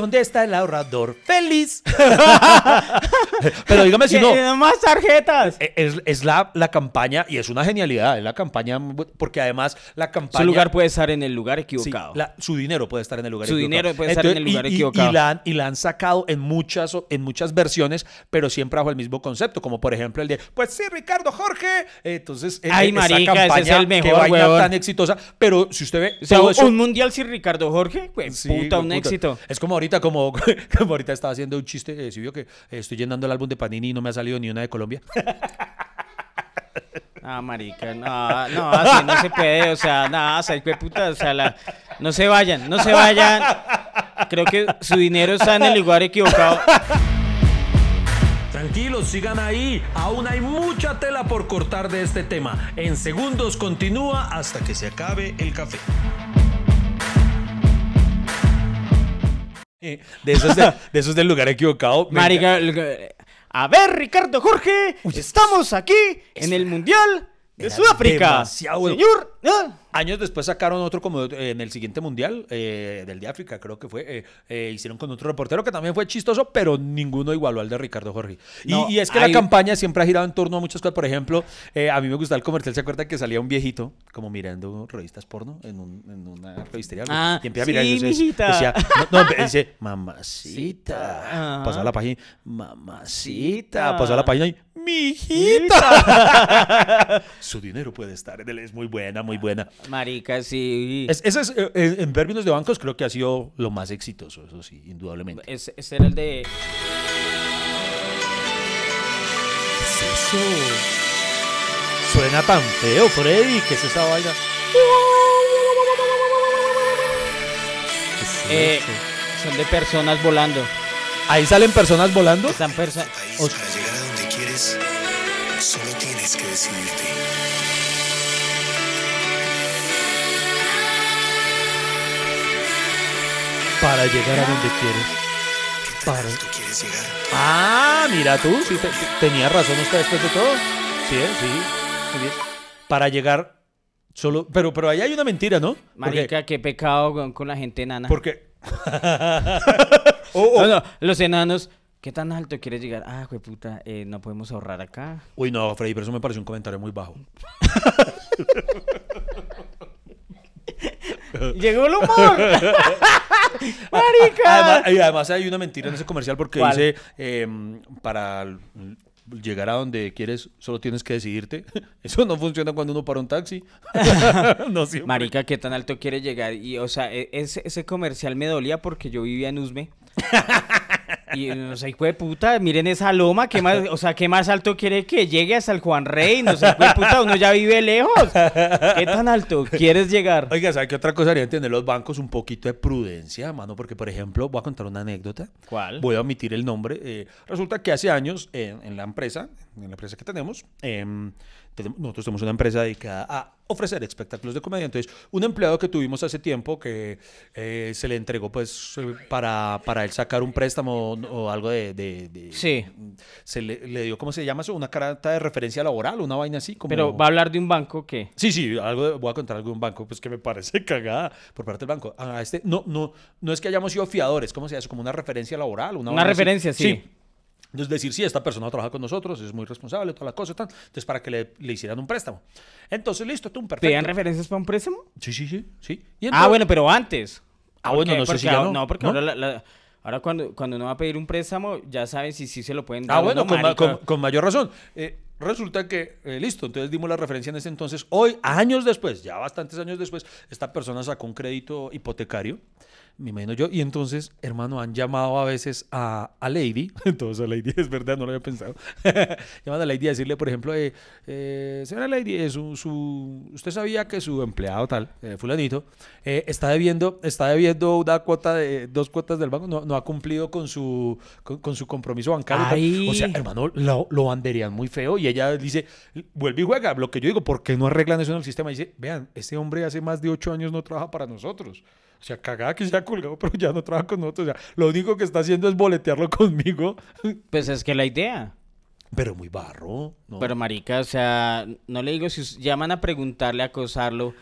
B: ¿Dónde está el ahorrador feliz? <laughs> Pero dígame si no.
A: ¡Tiene más tarjetas!
B: Eh, Es, es la, la campaña, y es una genialidad, es la campaña, porque además la campaña...
A: Su lugar puede estar en el lugar
B: Sí,
A: equivocado.
B: la- su dinero puede estar en el lugar
A: Su
B: equivocado.
A: dinero puede estar en el lugar
B: y-
A: equivocado.
B: Y, la han, y la han sacado en muchas, en muchas versiones, pero siempre bajo el mismo concepto, como por ejemplo el de, pues sí, Ricardo Jorge. Entonces, eh,
A: Ay,
B: esa
A: marica, ese es
B: campaña,
A: el mejor,
B: qué vaina tan exitosa, pero si usted ve
A: O sea,
B: todo eso-
A: un mundial sin Ricardo Jorge, pues,
B: Sí,
A: puta, un
B: puta.
A: éxito.
B: Es como ahorita, como, <laughs> como ahorita estaba haciendo un chiste, eh, si vio que estoy llenando el álbum de Panini y no me ha salido ni una de Colombia. <laughs>
A: Ah, marica, no, no, así no se puede, o sea, nada, o sea, puta, o sea, la- no se vayan, no se vayan. Creo que su dinero está en el lugar equivocado.
C: Tranquilos, sigan ahí. Aún hay mucha tela por cortar de este tema. En segundos continúa hasta que se acabe el café.
B: De, esos de, de esos del lugar equivocado.
A: Marica, el- a ver, Ricardo Jorge, estamos aquí en el Mundial de Sudáfrica. Señor, ah,
B: Años después sacaron otro como eh, en el siguiente mundial eh, del de África, creo que fue. eh, eh, hicieron con otro reportero que también fue chistoso, pero ninguno igualó al de Ricardo Jorge. Y,
A: No,
B: y es que
A: hay-
B: la campaña siempre ha girado en torno a muchas cosas. Por ejemplo, a mí me gusta el comercial. ¿Se acuerda que salía un viejito como mirando revistas porno en, un- en una revistería?
A: Ah,
B: y empieza a mirar y
A: sí,
B: decía, no, no, <laughs> dice, mamacita.
A: Ajá.
B: Pasaba la página, mamacita. Pasaba la página y, mijita. <laughs> Su dinero puede estar en él. Es muy buena, muy buena.
A: Marica, sí.
B: Es- ese es, eh, en, términos de bancos, creo que ha sido lo más exitoso, eso sí, indudablemente.
A: Ese, ese era el de.
B: ¿Qué es eso? Suena tan feo, Freddy. ¿Qué es esa vaina? ¿Qué es
A: eh,
B: eso?
A: son de personas volando.
B: Ahí salen personas volando.
A: Están perso-
E: Quieres, solo tienes que decidirte.
B: Para llegar a donde quieres.
E: ¿Qué tan
B: Para-
E: alto quieres llegar?
B: Ah, mira tú. Sí, te- te- tenía razón usted después de todo. Sí, eh, sí. Muy bien. Para llegar solo. Pero, pero ahí hay una mentira, ¿no? Porque-
A: Marica, qué pecado con, con la gente enana.
B: Porque. <laughs> <laughs> Oh, oh.
A: No, no, los enanos, ¿qué tan alto quieres llegar? Ah, güey, puta, eh, no podemos ahorrar acá.
B: Uy, no, Freddy, pero eso me pareció un comentario muy bajo. <laughs>
A: Llegó el humor. <laughs> Marica.
B: Además, y además hay una mentira en ese comercial porque
A: ¿Cuál?
B: dice, em, para llegar a donde quieres, solo tienes que decidirte. <laughs> Eso no funciona cuando uno para un taxi. no siempre.
A: Marica, ¿qué tan alto quiere llegar? Y, o sea, e- ese, ese comercial me dolía porque yo vivía en Usme. Y, o sea, hijo de puta, miren esa loma, ¿qué más, o sea, ¿qué más alto quiere que llegue hasta el Juan Rey? No sé, hijo de puta, uno ya vive lejos. ¿Qué tan alto quieres llegar?
B: Oiga, ¿sabe qué otra cosa haría entender los bancos? Un poquito de prudencia, mano, porque, por ejemplo, voy a contar una anécdota.
A: ¿Cuál?
B: Voy a omitir el nombre. eh, resulta que hace años, en, en la empresa, en la empresa que tenemos, em, tenemos- nosotros tenemos una empresa dedicada a ofrecer espectáculos de comedia. Entonces, un empleado que tuvimos hace tiempo que eh, se le entregó, pues, eh, para, para él sacar un préstamo o algo de... de- de-
A: Sí.
B: Se le, le dio, ¿cómo se llama eso? Una carta de referencia laboral, una vaina así. Como...
A: Pero va a hablar de un banco que...
B: Sí, sí, algo de- voy a contar algo de un banco, pues que me parece <laughs> cagada por parte del banco. Ah, este, no, no, no es que hayamos sido fiadores, ¿cómo se llama eso? Como una referencia laboral. Una,
A: Una
B: así.
A: referencia, sí.
B: Entonces decir, sí, esta persona trabaja con nosotros, es muy responsable, toda la cosa, tal. Entonces para que le, le hicieran un préstamo. Entonces, listo, tú, perfecto.
A: ¿Pedían referencias para un préstamo?
B: Sí, sí, sí, sí. Y
A: Ah, bueno, pero antes.
B: Ah, bueno, no sé si ya no.
A: porque
B: ¿No?
A: ahora, la- la- ahora cuando, cuando uno va a pedir un préstamo, ya saben si sí se lo pueden dar
B: Ah, bueno,
A: no,
B: con, ma- con- con mayor razón. Eh, resulta que, eh, listo, entonces dimos la referencia en ese entonces. Hoy, años después, ya bastantes años después, esta persona sacó un crédito hipotecario, me imagino yo, y entonces, hermano, han llamado a veces a, a Lady, <laughs> entonces a Lady es verdad, no lo había pensado, <laughs> llaman a Lady a decirle, por ejemplo, eh, eh, señora Lady, eh, su, su- usted sabía que su empleado tal, eh, fulanito, está debiendo, está debiendo una cuota de, dos cuotas del banco, no, no ha cumplido con su, con, con su compromiso bancario. tal".
A: Ay.
B: O sea, hermano, lo, lo banderían muy feo y ella dice, vuelve y juega. Lo que yo digo, ¿por qué no arreglan eso en el sistema? Y dice, vean, este hombre hace más de ocho años no trabaja para nosotros. O sea, cagada que se ha colgado, pero ya no trabaja con nosotros. O sea, lo único que está haciendo es boletearlo <laughs> conmigo.
A: Pues es que la idea.
B: Pero muy barro. ¿no?
A: Pero marica, o sea, no le digo si llaman a preguntarle, a acosarlo.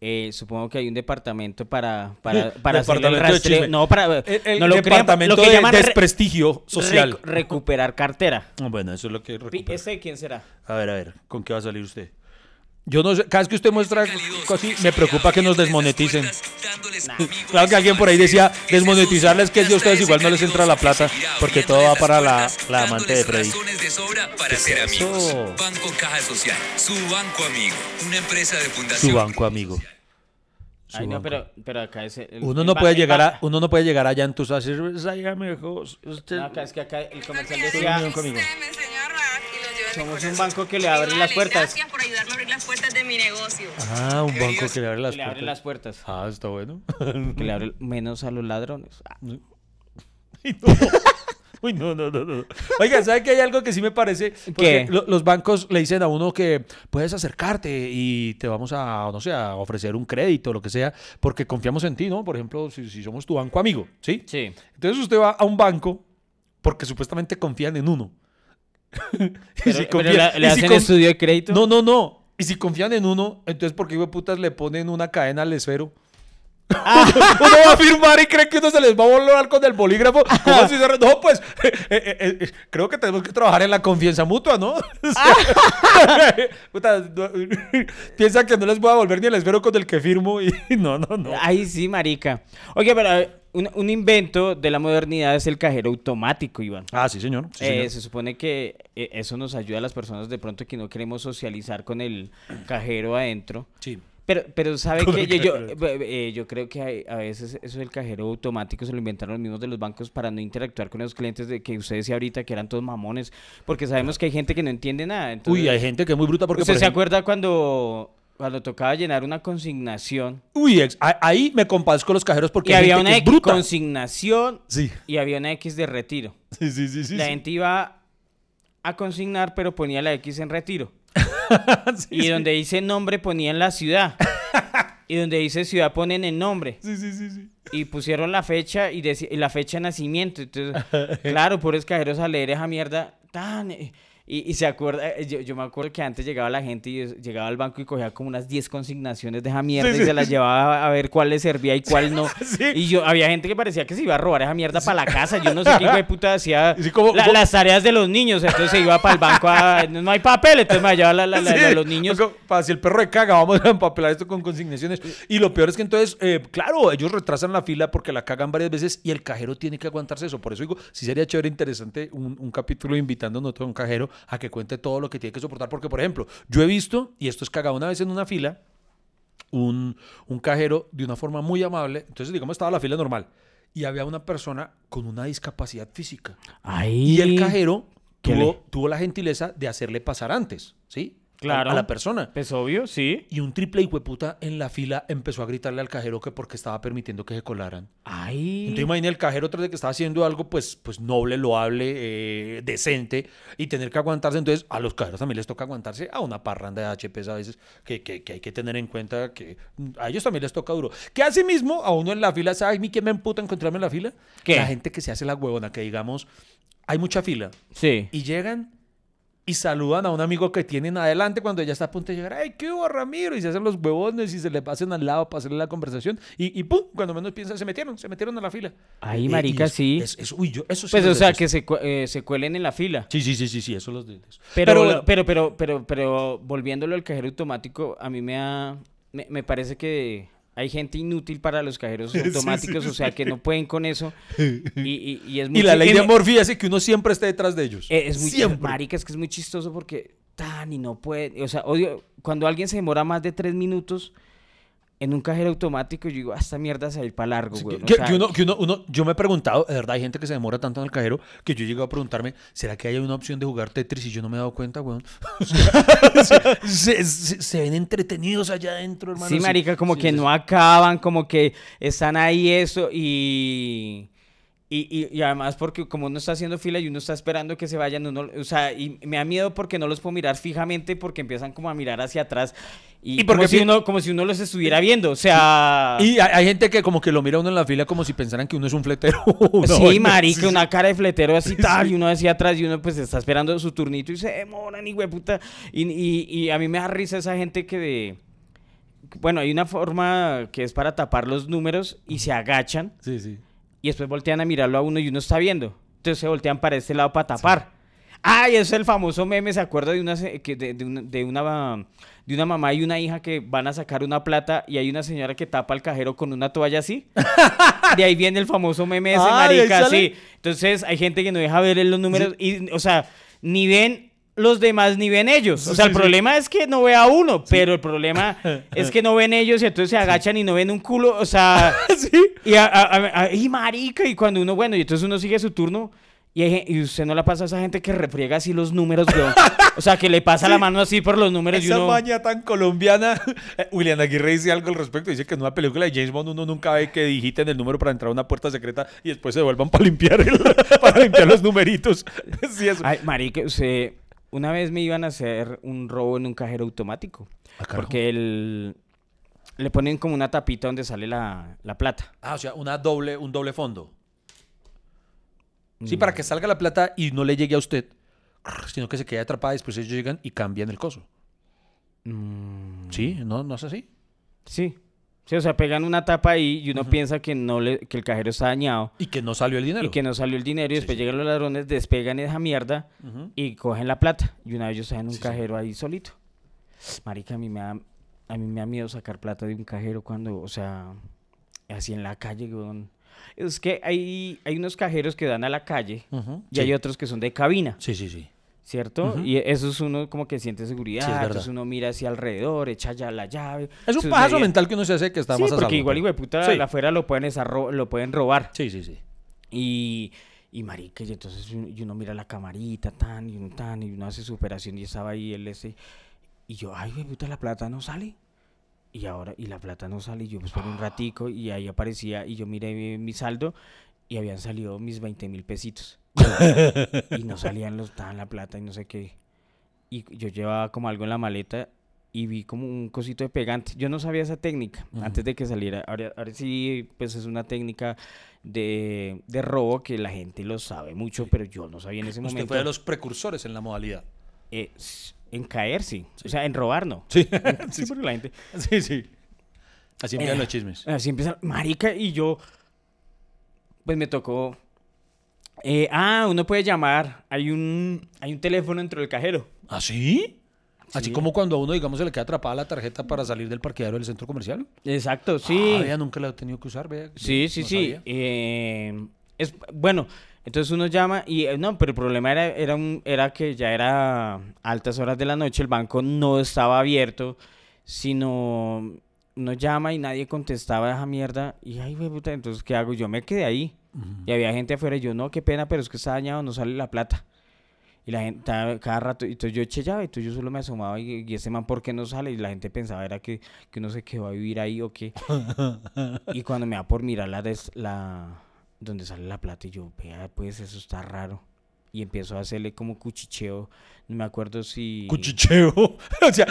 A: eh, supongo que hay un departamento para para <laughs> para hacer el
B: Departamento de
A: rastreo. No, para
B: el, el
A: no lo crean,
B: departamento
A: lo que
B: de
A: llaman
B: desprestigio social.
A: rec- recuperar cartera.
B: Bueno, eso es lo que recupera.
A: ¿Ese quién será?
B: A ver, a ver, ¿con qué va a salir usted? Yo no sé, cada vez que usted muestra algo así, me preocupa que nos desmoneticen. Claro que alguien por ahí decía, desmonetizarles que es de ustedes igual no les entra la plata, porque todo va para la, la amante de Freddy.
F: razones de sobra para
B: ¿Qué es
F: ser amigos.
B: eso?
F: Banco Caja Social, su banco amigo, una empresa de fundación.
B: Su banco amigo. Su
A: Ay, no, pero, pero acá es el-
B: Uno no puede
A: el
B: llegar a, uno no puede llegar allá entonces a decir, "Sáigame, hijo, usted.
A: No, acá es que acá el comercial decía,
B: conmigo.
G: En
A: somos un banco que le abre las puertas.
G: Gracias por ayudarme las puertas de mi negocio.
B: Ah, un banco que le abre las
A: Que le abre las
B: puertas.
A: puertas.
B: Ah, está bueno.
A: Que le abre menos a los ladrones. <laughs> Ah, <laughs>
B: Uy, no, no, no, no. Oiga, ¿sabe que hay algo que sí me parece? Porque
A: ¿Qué?
B: lo- los bancos le dicen a uno que puedes acercarte y te vamos a, no sé, a ofrecer un crédito, lo que sea, porque confiamos en ti, ¿no? Por ejemplo, si, si somos tu banco amigo, ¿sí?
A: Sí.
B: Entonces usted va a un banco porque supuestamente confían en uno. <laughs> Y
A: Pero,
B: si
A: pero
B: confía-
A: le,
B: si
A: hacen
B: conf-
A: estudio de crédito.
B: No, no, no. Y si confían en uno, entonces ¿por qué hijo de putas le ponen una cadena al esfero?
A: Ah. <laughs>
B: uno va a firmar y cree que uno se les va a volar con el bolígrafo. ¿Cómo así se re- No, pues <laughs> eh, eh, eh, creo que tenemos que trabajar en la confianza mutua, ¿no? <laughs> Puta, no, piensan que no les voy a volver ni el esfero con el que firmo y no, no, no.
A: Ay, sí, marica. Oye, pero un, un invento de la modernidad es el cajero automático, Iván.
B: Ah, sí, señor. sí,
A: Eh, se supone que eh, eso nos ayuda a las personas de pronto que no queremos socializar con el cajero adentro.
B: Sí.
A: Pero, pero sabe que yo, yo,
B: cajero.
A: eh, yo creo que hay- a veces eso del cajero automático se lo inventaron los mismos de los bancos para no interactuar con los clientes de que usted decía ahorita que eran todos mamones, porque sabemos que hay gente que no entiende nada. entonces-
B: Uy, hay gente que es muy bruta porque
A: ¿Usted
B: por
A: se
B: ejemplo-
A: acuerda cuando, cuando tocaba llenar una consignación
B: Uy, ex- ahí me compadezco los cajeros porque
A: y había
B: gente
A: una
B: que es bruta.
A: consignación
B: Sí.
A: y había una X de retiro?
B: Sí, sí, sí, sí.
A: la
B: sí.
A: gente iba a consignar, pero ponía la X en retiro. <laughs> Y donde dice nombre ponían la ciudad. <laughs> y donde dice ciudad ponen el nombre.
B: Sí, sí, sí, sí.
A: Y pusieron la fecha y la fecha de nacimiento. Entonces, <laughs> claro, pobres cajeros a leer esa mierda. Tan, eh, y, y se acuerda, eh, yo, yo me acuerdo que antes llegaba la gente y llegaba al banco y cogía como unas 10 consignaciones de esa mierda
B: Sí,
A: y
B: sí,
A: se las llevaba a ver cuál le servía y cuál no. <laughs>
B: Sí.
A: Y yo, había gente que parecía que se iba a robar esa mierda para la casa. Yo no sé qué hijo de puta hacía <laughs>
B: Sí, como-
A: la-
B: como-
A: las tareas de los niños. Entonces se iba para el banco a, no hay papel, entonces me llevaba la, la- la- la- los niños.
B: Para si el perro de caga, vamos a empapelar esto con consignaciones. Y lo peor es que entonces, eh, claro, ellos retrasan la fila porque la cagan varias veces y el cajero tiene que aguantarse eso. Por eso digo, sí sería chévere, interesante un, un capítulo invitando a un cajero a que cuente todo lo que tiene que soportar. Porque, por ejemplo, yo he visto, y esto es cagado una vez en una fila, un, un cajero de una forma muy amable. Entonces, digamos, estaba la fila normal y había una persona con una discapacidad física.
A: Ahí.
B: Y el cajero
A: ¿Qué
B: tuvo, tuvo la gentileza de hacerle pasar antes, ¿sí?
A: Claro.
B: A, la persona.
A: Pues obvio, sí.
B: Y un triple hijueputa en la fila empezó a gritarle al cajero que porque estaba permitiendo que se colaran.
A: Ay.
B: Entonces imagina el cajero tras de que estaba haciendo algo pues, pues noble, loable, eh, decente y tener que aguantarse. Entonces a los cajeros también les toca aguantarse a una parranda de HPs a veces que, que- que hay que tener en cuenta que mm, a ellos también les toca duro. Que así mismo a uno en la fila, ¿sabes mí quién me emputa encontrarme en la fila?
A: ¿Qué?
B: La gente que se hace la huevona, que digamos, hay mucha fila
A: Sí.
B: y llegan y saludan a un amigo que tienen adelante cuando ya está a punto de llegar. ¡Ay, qué hubo, Ramiro! Y se hacen los huevones y se le pasan al lado para hacerle la conversación. Y, y ¡pum! Cuando menos piensan, se metieron, se metieron a la fila.
A: Ay,
B: Eh, y
A: marica,
B: es-
A: sí.
B: es- es- uy, yo, eso sí
A: Pues o sea, que se, eh, se cuelen en la fila.
B: Sí, sí, sí, sí, sí, eso los detesto.
A: Pero, pero, pero, pero, pero, volviéndolo al cajero automático, a mí me ha, me, me parece que hay gente inútil para los cajeros <laughs>
B: sí,
A: automáticos,
B: sí,
A: o sea, que no pueden con eso. <laughs> Y, y, y es
B: y
A: muy
B: la
A: chi-
B: ley
A: y
B: de Morphy hace que uno siempre esté detrás de ellos.
A: eh, Es muy
B: siempre.
A: marica, es que es muy chistoso porque tan y no puede, o sea, odio cuando alguien se demora más de tres minutos en un cajero automático, yo digo, "Ah, esta mierda se va a ir para largo,
B: Sí,
A: güey.
B: que, que uno, que uno, uno- yo me he preguntado, de verdad, hay gente que se demora tanto en el cajero que yo llego a preguntarme, ¿será que hay una opción de jugar Tetris y yo no me he dado cuenta? <laughs> O sea, <laughs> se, se- se ven entretenidos allá adentro, hermano.
A: Sí, marica, como
B: sí,
A: que
B: sí,
A: no acaban, como que están ahí eso y, y, y- y además porque como uno está haciendo fila y uno está esperando que se vayan, uno, o sea, y me da miedo porque no los puedo mirar fijamente porque empiezan como a mirar hacia atrás y,
B: Y porque
A: como, si uno, como si uno los estuviera viendo, o sea...
B: Y hay, hay gente que como que lo mira uno en la fila como si pensaran que uno es un fletero. <laughs> <laughs>
A: Sí, marica, una cara de fletero así tal, y uno decía atrás, y uno pues está esperando su turnito y se demoran, y puta. Y, y, y a mí me da risa esa gente que de. Bueno, hay una forma que es para tapar los números y se agachan
B: Sí, sí.
A: Y después voltean a mirarlo a uno y uno está viendo. Entonces se voltean para este lado para tapar. Y ese es el famoso meme, ¿se acuerda de una, que de, de una, de, una, de una mamá y una hija que van a sacar una plata y hay una señora que tapa al cajero con una toalla así? <laughs> De ahí viene el famoso meme ese,
B: Ah, ¿de
A: marica, sí. Entonces hay gente que no deja ver los números y, o sea, ni ven los demás ni ven ellos. O sea, el
B: Sí, sí.
A: problema es que no vea uno, pero el problema <laughs> es que no ven ellos y entonces se agachan y no ven un culo, o sea... <laughs> Y, a- a- a- a- y marica, y cuando uno, bueno, y entonces uno sigue su turno Y, hay y usted no la pasa a esa gente que refriega así los números, weón. O sea, que le pasa la mano así por los números y
B: Esa
A: uno...
B: maña tan colombiana. <laughs> Eh, William Aguirre dice algo al respecto. Dice que en una película de James Bond uno nunca ve que digiten el número para entrar a una puerta secreta y después se devuelvan para limpiar, el- para limpiar los numeritos. Sí, eso.
A: Ay, marica, usted... Una vez me iban a hacer un robo en un cajero automático.
B: Ah,
A: porque el... Le ponen como una tapita donde sale la, la plata.
B: Ah, o sea, una doble, un doble fondo. Sí,
A: Mm.
B: para que salga la plata y no le llegue a usted, sino que se quede atrapada y después ellos llegan y cambian el coso.
A: Mm,
B: ¿Sí? ¿No, no es así?
A: Sí. Sí, o sea, pegan una tapa ahí y uno piensa que no le, que el cajero está dañado
B: Y que no salió el dinero.
A: y que no salió el dinero y
B: Sí,
A: después
B: sí.
A: llegan los ladrones, despegan esa mierda y cogen la plata. Y una vez estaba en un
B: Sí,
A: cajero ahí solito. Marica, a mí me da, a mí me da miedo sacar plata de un cajero cuando, o sea, así en la calle, weón. Es que hay, hay unos cajeros que dan a la calle y hay otros que son de cabina.
B: Sí, sí, sí.
A: ¿Cierto? Y eso es uno como que siente seguridad,
B: Sí, es verdad.
A: entonces uno mira hacia alrededor, echa ya la llave.
B: Es un
A: medidas-
B: mental que uno se hace que está
A: Sí,
B: más a
A: porque
B: salvo,
A: igual, hijo de puta,
B: Sí.
A: afuera lo pueden, lo pueden robar.
B: Sí, sí, sí.
A: Y, y marica, y entonces uno- y uno mira la camarita, tan, y uno tan, y uno hace su operación y estaba ahí el ese. Y yo, ay, hijo de puta, la plata no sale. Y ahora, y la plata no sale, y yo espero un ratico, y ahí aparecía, y yo miré mi saldo, y habían salido mis 20 mil pesitos. Y no salían los, estaban la plata y no sé qué. Y yo llevaba como algo en la maleta y vi como un cosito de pegante. Yo no sabía esa técnica antes de que saliera. Ahora, ahora sí, pues es una técnica de, de robo que la gente lo sabe mucho, pero yo no sabía en ese
B: Usted
A: momento.
B: fue de los precursores en la modalidad.
A: Eh, en caer, sí. O sea, en robar, no.
B: Sí, <laughs>
A: Sí, porque la gente...
B: sí, sí. Así empiezan
A: Eh,
B: los chismes.
A: Así empieza, marica, y yo, pues me tocó. Eh, ah, uno puede llamar. Hay un, hay un teléfono dentro del cajero.
B: ¿Ah, sí? Así
A: Sí.
B: como cuando a uno, digamos, se le queda atrapada la tarjeta para salir del parqueadero del centro comercial.
A: Exacto, sí.
B: Ah, vea, nunca la he tenido que usar, vea.
A: Sí, sí,
B: no
A: sí. eh, es, bueno, entonces uno llama y eh, no, pero el problema era, era, un, era que ya era altas horas de la noche, el banco no estaba abierto, sino uno llama y nadie contestaba esa mierda. Y ay, puta, entonces, ¿qué hago? Yo me quedé ahí. Y había gente afuera y yo, no, qué pena, pero es que está dañado, no sale la plata. Y la gente, cada, rato, y entonces yo eché llave, entonces yo solo me asomaba y, y ese man, ¿por qué no sale? Y la gente pensaba, era que, que uno se quedó a vivir ahí o qué. <laughs> y cuando me da por mirar la, des- la, donde sale la plata, y yo, vea, pues eso está raro. Y empiezo a hacerle como cuchicheo, no me acuerdo si...
B: Cuchicheo. <laughs> o sea,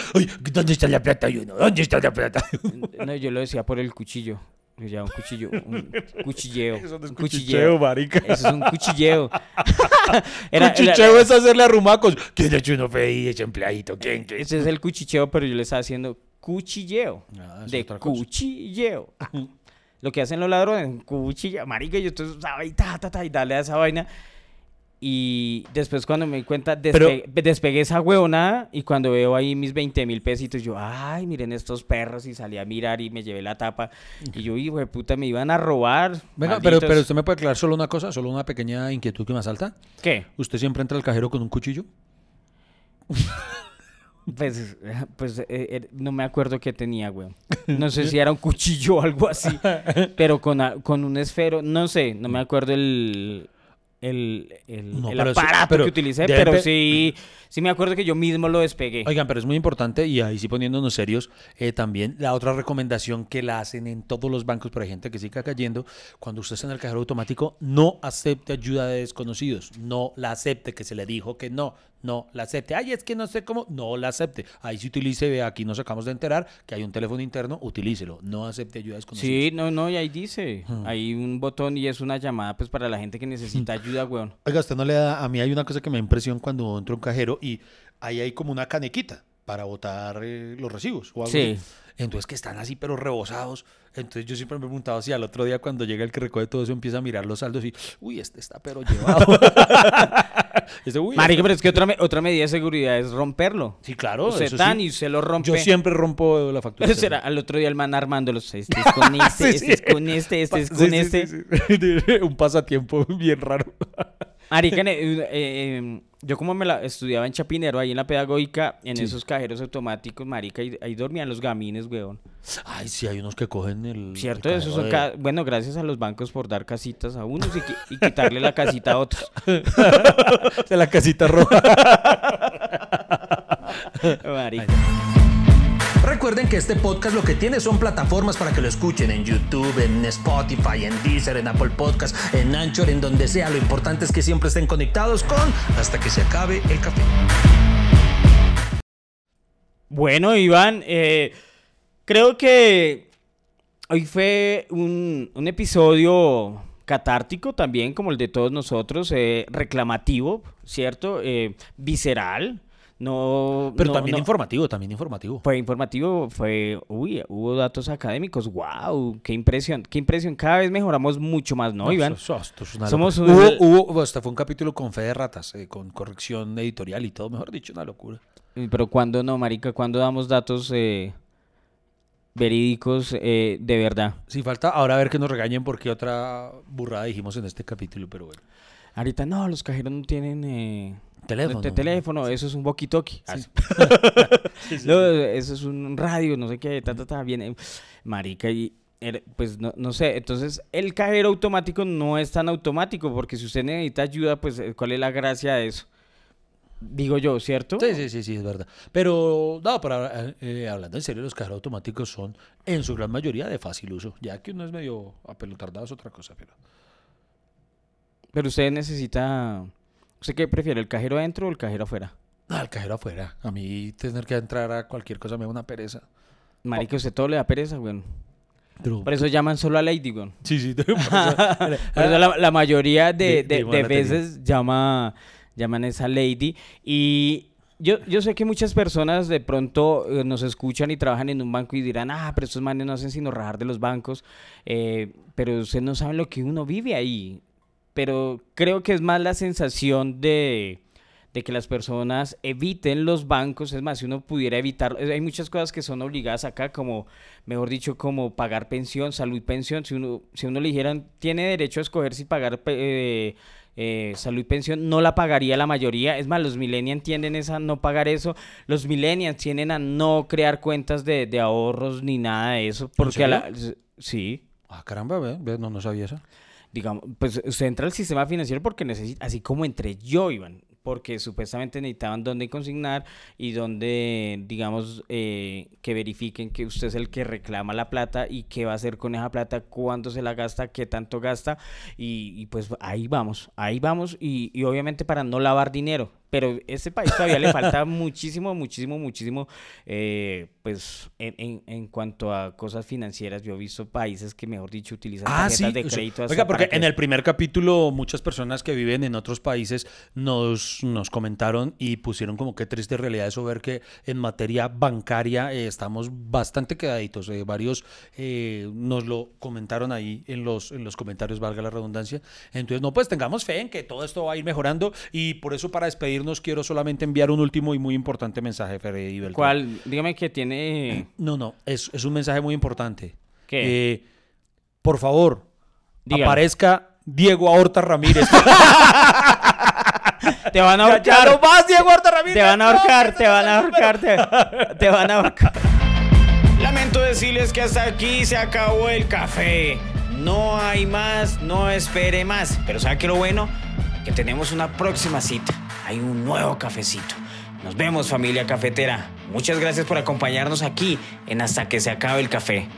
B: ¿dónde está la plata? Y uno, ¿dónde está la plata? <laughs>
A: No, yo lo decía por el cuchillo. Ya un cuchillo, un <laughs> cuchilleo.
B: Eso no es
A: un
B: cuchicheo, marica.
A: Eso es un cuchilleo. <laughs> Era- era-
B: Cuchicheo es hacerle arrumacos. ¿Quién ha hecho uno feliz, ese empleadito? ¿Quién? ¿Quién?
A: Ese es el cuchicheo, pero yo le estaba haciendo cuchilleo.
B: Ah,
A: de cuchilleo. <laughs> Lo que hacen los ladrones, cuchilla, marica, yo usaba y ta, ta, ta, y dale a esa vaina. Y después cuando me di cuenta,
B: Pero-
A: despegué esa huevonada y cuando veo ahí mis 20 mil pesitos, yo, ay, miren estos perros y salí a mirar y me llevé la tapa. Y yo, hijo de puta, me iban a robar.
B: Venga, pero,
A: malditos".
B: pero usted me puede aclarar solo una cosa, solo una pequeña inquietud que me asalta.
A: ¿Qué?
B: ¿Usted siempre entra al cajero con un cuchillo?
A: Pues, pues eh, eh, no me acuerdo qué tenía, güey. No sé si era un cuchillo o algo así, <laughs> pero con, con un esfero, no sé, no me acuerdo el, el, el,
B: No,
A: el aparato
B: pero
A: que utilicé, pero
B: pe-
A: sí, sí me acuerdo que yo mismo lo despegué.
B: Oigan, pero es muy importante y ahí sí poniéndonos serios, eh, también la otra recomendación que la hacen en todos los bancos, hay gente que siga cayendo, cuando usted está en el cajero automático, no acepte ayuda de desconocidos, no la acepte, que se le dijo que no, no la acepte. Ay, es que no sé cómo, no la acepte. Ahí sí utilice, ve, aquí nos acabamos de enterar que hay un teléfono interno, utilícelo, no acepte ayuda de desconocidos.
A: Sí, no, no, y ahí dice, hay un botón y es una llamada pues para la gente que necesita ayuda, weón.
B: Oiga, usted no le da, a mí hay una cosa que me da impresión cuando entro a un cajero y ahí hay como una canequita para botar eh, los recibos o algo
A: Sí.
B: así. Entonces que están así pero rebosados. Entonces yo siempre me he preguntado si al otro día cuando llega el que recoge todo eso empieza a mirar los saldos y, uy, este está pero llevado. <laughs> Ese, "Uy,
A: Marica,
B: este-".
A: pero es que otra, otra medida de seguridad es romperlo.
B: Sí, claro.
A: Usted
B: eso
A: tan
B: sí.
A: y se lo rompe.
B: Yo siempre rompo la factura. <laughs>
A: Será al otro día el man armándolos. Este es con <laughs> este,
B: Sí,
A: este es con este, este es con este.
B: Un pasatiempo bien raro.
A: Marica, eh, eh, Yo como me la estudiaba en Chapinero, ahí en la pedagógica, en esos cajeros automáticos, marica, ahí, ahí dormían los gamines, weón.
B: Ay, sí, hay unos que cogen el.
A: Cierto,
B: el
A: esos son, ca- bueno, gracias a los bancos por dar casitas a unos y, qui- y quitarle la casita a otros.
B: de, <laughs> de la casita roja. <laughs>
A: Marica.
C: Recuerden que este podcast lo que tiene son plataformas para que lo escuchen en YouTube, en Spotify, en Deezer, en Apple Podcast, en Anchor, en donde sea. Lo importante es que siempre estén conectados con hasta que se acabe el café.
A: Bueno, Iván, eh, creo que hoy fue un, un episodio catártico también, como el de todos nosotros, eh, reclamativo, ¿cierto? Eh, visceral. No,
B: Pero
A: no-
B: también
A: no-
B: informativo, también informativo.
A: Fue informativo, fue, uy, hubo datos académicos, wow, qué impresión, qué impresión, cada vez mejoramos mucho más, ¿no, Iván?
B: eso- esto es una
A: Somos
B: locura.
A: un-
B: Hubo, hubo- hasta fue un capítulo con fe de ratas, eh, con corrección editorial y todo, mejor dicho, una locura.
A: Pero cuando no, marica, cuando damos datos eh, verídicos eh, de verdad.
B: Si falta ahora a ver que nos regañen porque otra burrada dijimos en este capítulo, pero bueno.
A: Ahorita no, los cajeros no tienen eh,
B: Teléfono.
A: te- teléfono, eso es un walkie-talkie. Ah, <laughs> No, <laughs> eso es un radio, no sé qué, ta, ta, ta, viene. Marica, y pues no, no sé. Entonces, el cajero automático no es tan automático, porque si usted necesita ayuda, pues, eh, ¿cuál es la gracia de eso? Digo yo, ¿cierto?
B: Sí, sí, sí, sí, es verdad. Pero, no, para, eh, hablando en serio, los cajeros automáticos son en su gran mayoría de fácil uso. Ya que uno es medio apelotardado es otra cosa, pero...
A: Pero usted necesita. ¿Usted qué prefiere, el cajero adentro o el cajero afuera?
B: No, el cajero afuera. A mí tener que entrar a cualquier cosa me da una pereza.
A: Marica, usted todo le da pereza, güey.
B: Pero-
A: Por eso llaman solo a Lady, güey.
B: Sí, sí. <laughs> por eso-
A: Por eso la, la mayoría de,
B: De-
A: veces llama, llaman a esa lady. Y yo, yo sé que muchas personas de pronto eh, nos escuchan y trabajan en un banco y dirán, ah, pero estos manes no hacen sino rajar de los bancos. eh, pero ustedes no saben lo que uno vive ahí. Pero creo que es más la sensación de, de que las personas eviten los bancos. Es más, si uno pudiera evitar, eh, hay muchas cosas que son obligadas acá, como, mejor dicho, como pagar pensión, salud y pensión. Si uno, si uno le dijeran, tiene derecho a escoger si pagar eh, eh, salud y pensión, no la pagaría la mayoría. Es más, los millennials tienden esa no pagar eso. Los millennials tienden a no crear cuentas de, de ahorros ni nada de eso. Porque a la, sí
B: Ah, caramba, no, no sabía eso.
A: Digamos, pues usted entra al sistema financiero porque necesita, así como entré yo, Iván, porque supuestamente necesitaban dónde consignar y dónde, digamos, eh, que verifiquen que usted es el que reclama la plata y qué va a hacer con esa plata, cuándo se la gasta, qué tanto gasta y, y pues ahí vamos, ahí vamos y, y obviamente para no lavar dinero. Pero este país todavía le falta muchísimo, muchísimo, muchísimo, eh, pues en, en, en cuanto a cosas financieras. Yo he visto países que, mejor dicho, utilizan tarjetas de
B: o sea,
A: crédito. hasta
B: Oiga, porque en el primer capítulo muchas personas que viven en otros países nos, nos comentaron y pusieron como qué triste realidad eso ver que en materia bancaria eh, estamos bastante quedaditos. Eh, varios nos lo comentaron ahí en los, en los comentarios, valga la redundancia. Entonces, no, pues tengamos fe en que todo esto va a ir mejorando y por eso para despedirnos quiero solamente enviar un último y muy importante mensaje, Freddy Beltrán.
A: ¿Cuál? Dígame que tiene... <clears throat>
B: No, no, es, es un mensaje muy importante.
A: ¿Qué?
B: Eh, por favor, aparezca Diego Ahorta Ramírez. <laughs>
A: Te van a ahorcar.
B: ya no más, Diego Ahorta Ramírez.
A: Te van a ahorcar, te van a ahorcar, te, te van a ahorcar. <laughs> Lamento decirles que hasta aquí se acabó el café. No hay más, no espere más. Pero ¿sabe qué lo bueno? que tenemos una próxima cita. Hay un nuevo cafecito. Nos vemos familia cafetera. Muchas gracias por acompañarnos aquí en Hasta que se acabe el café.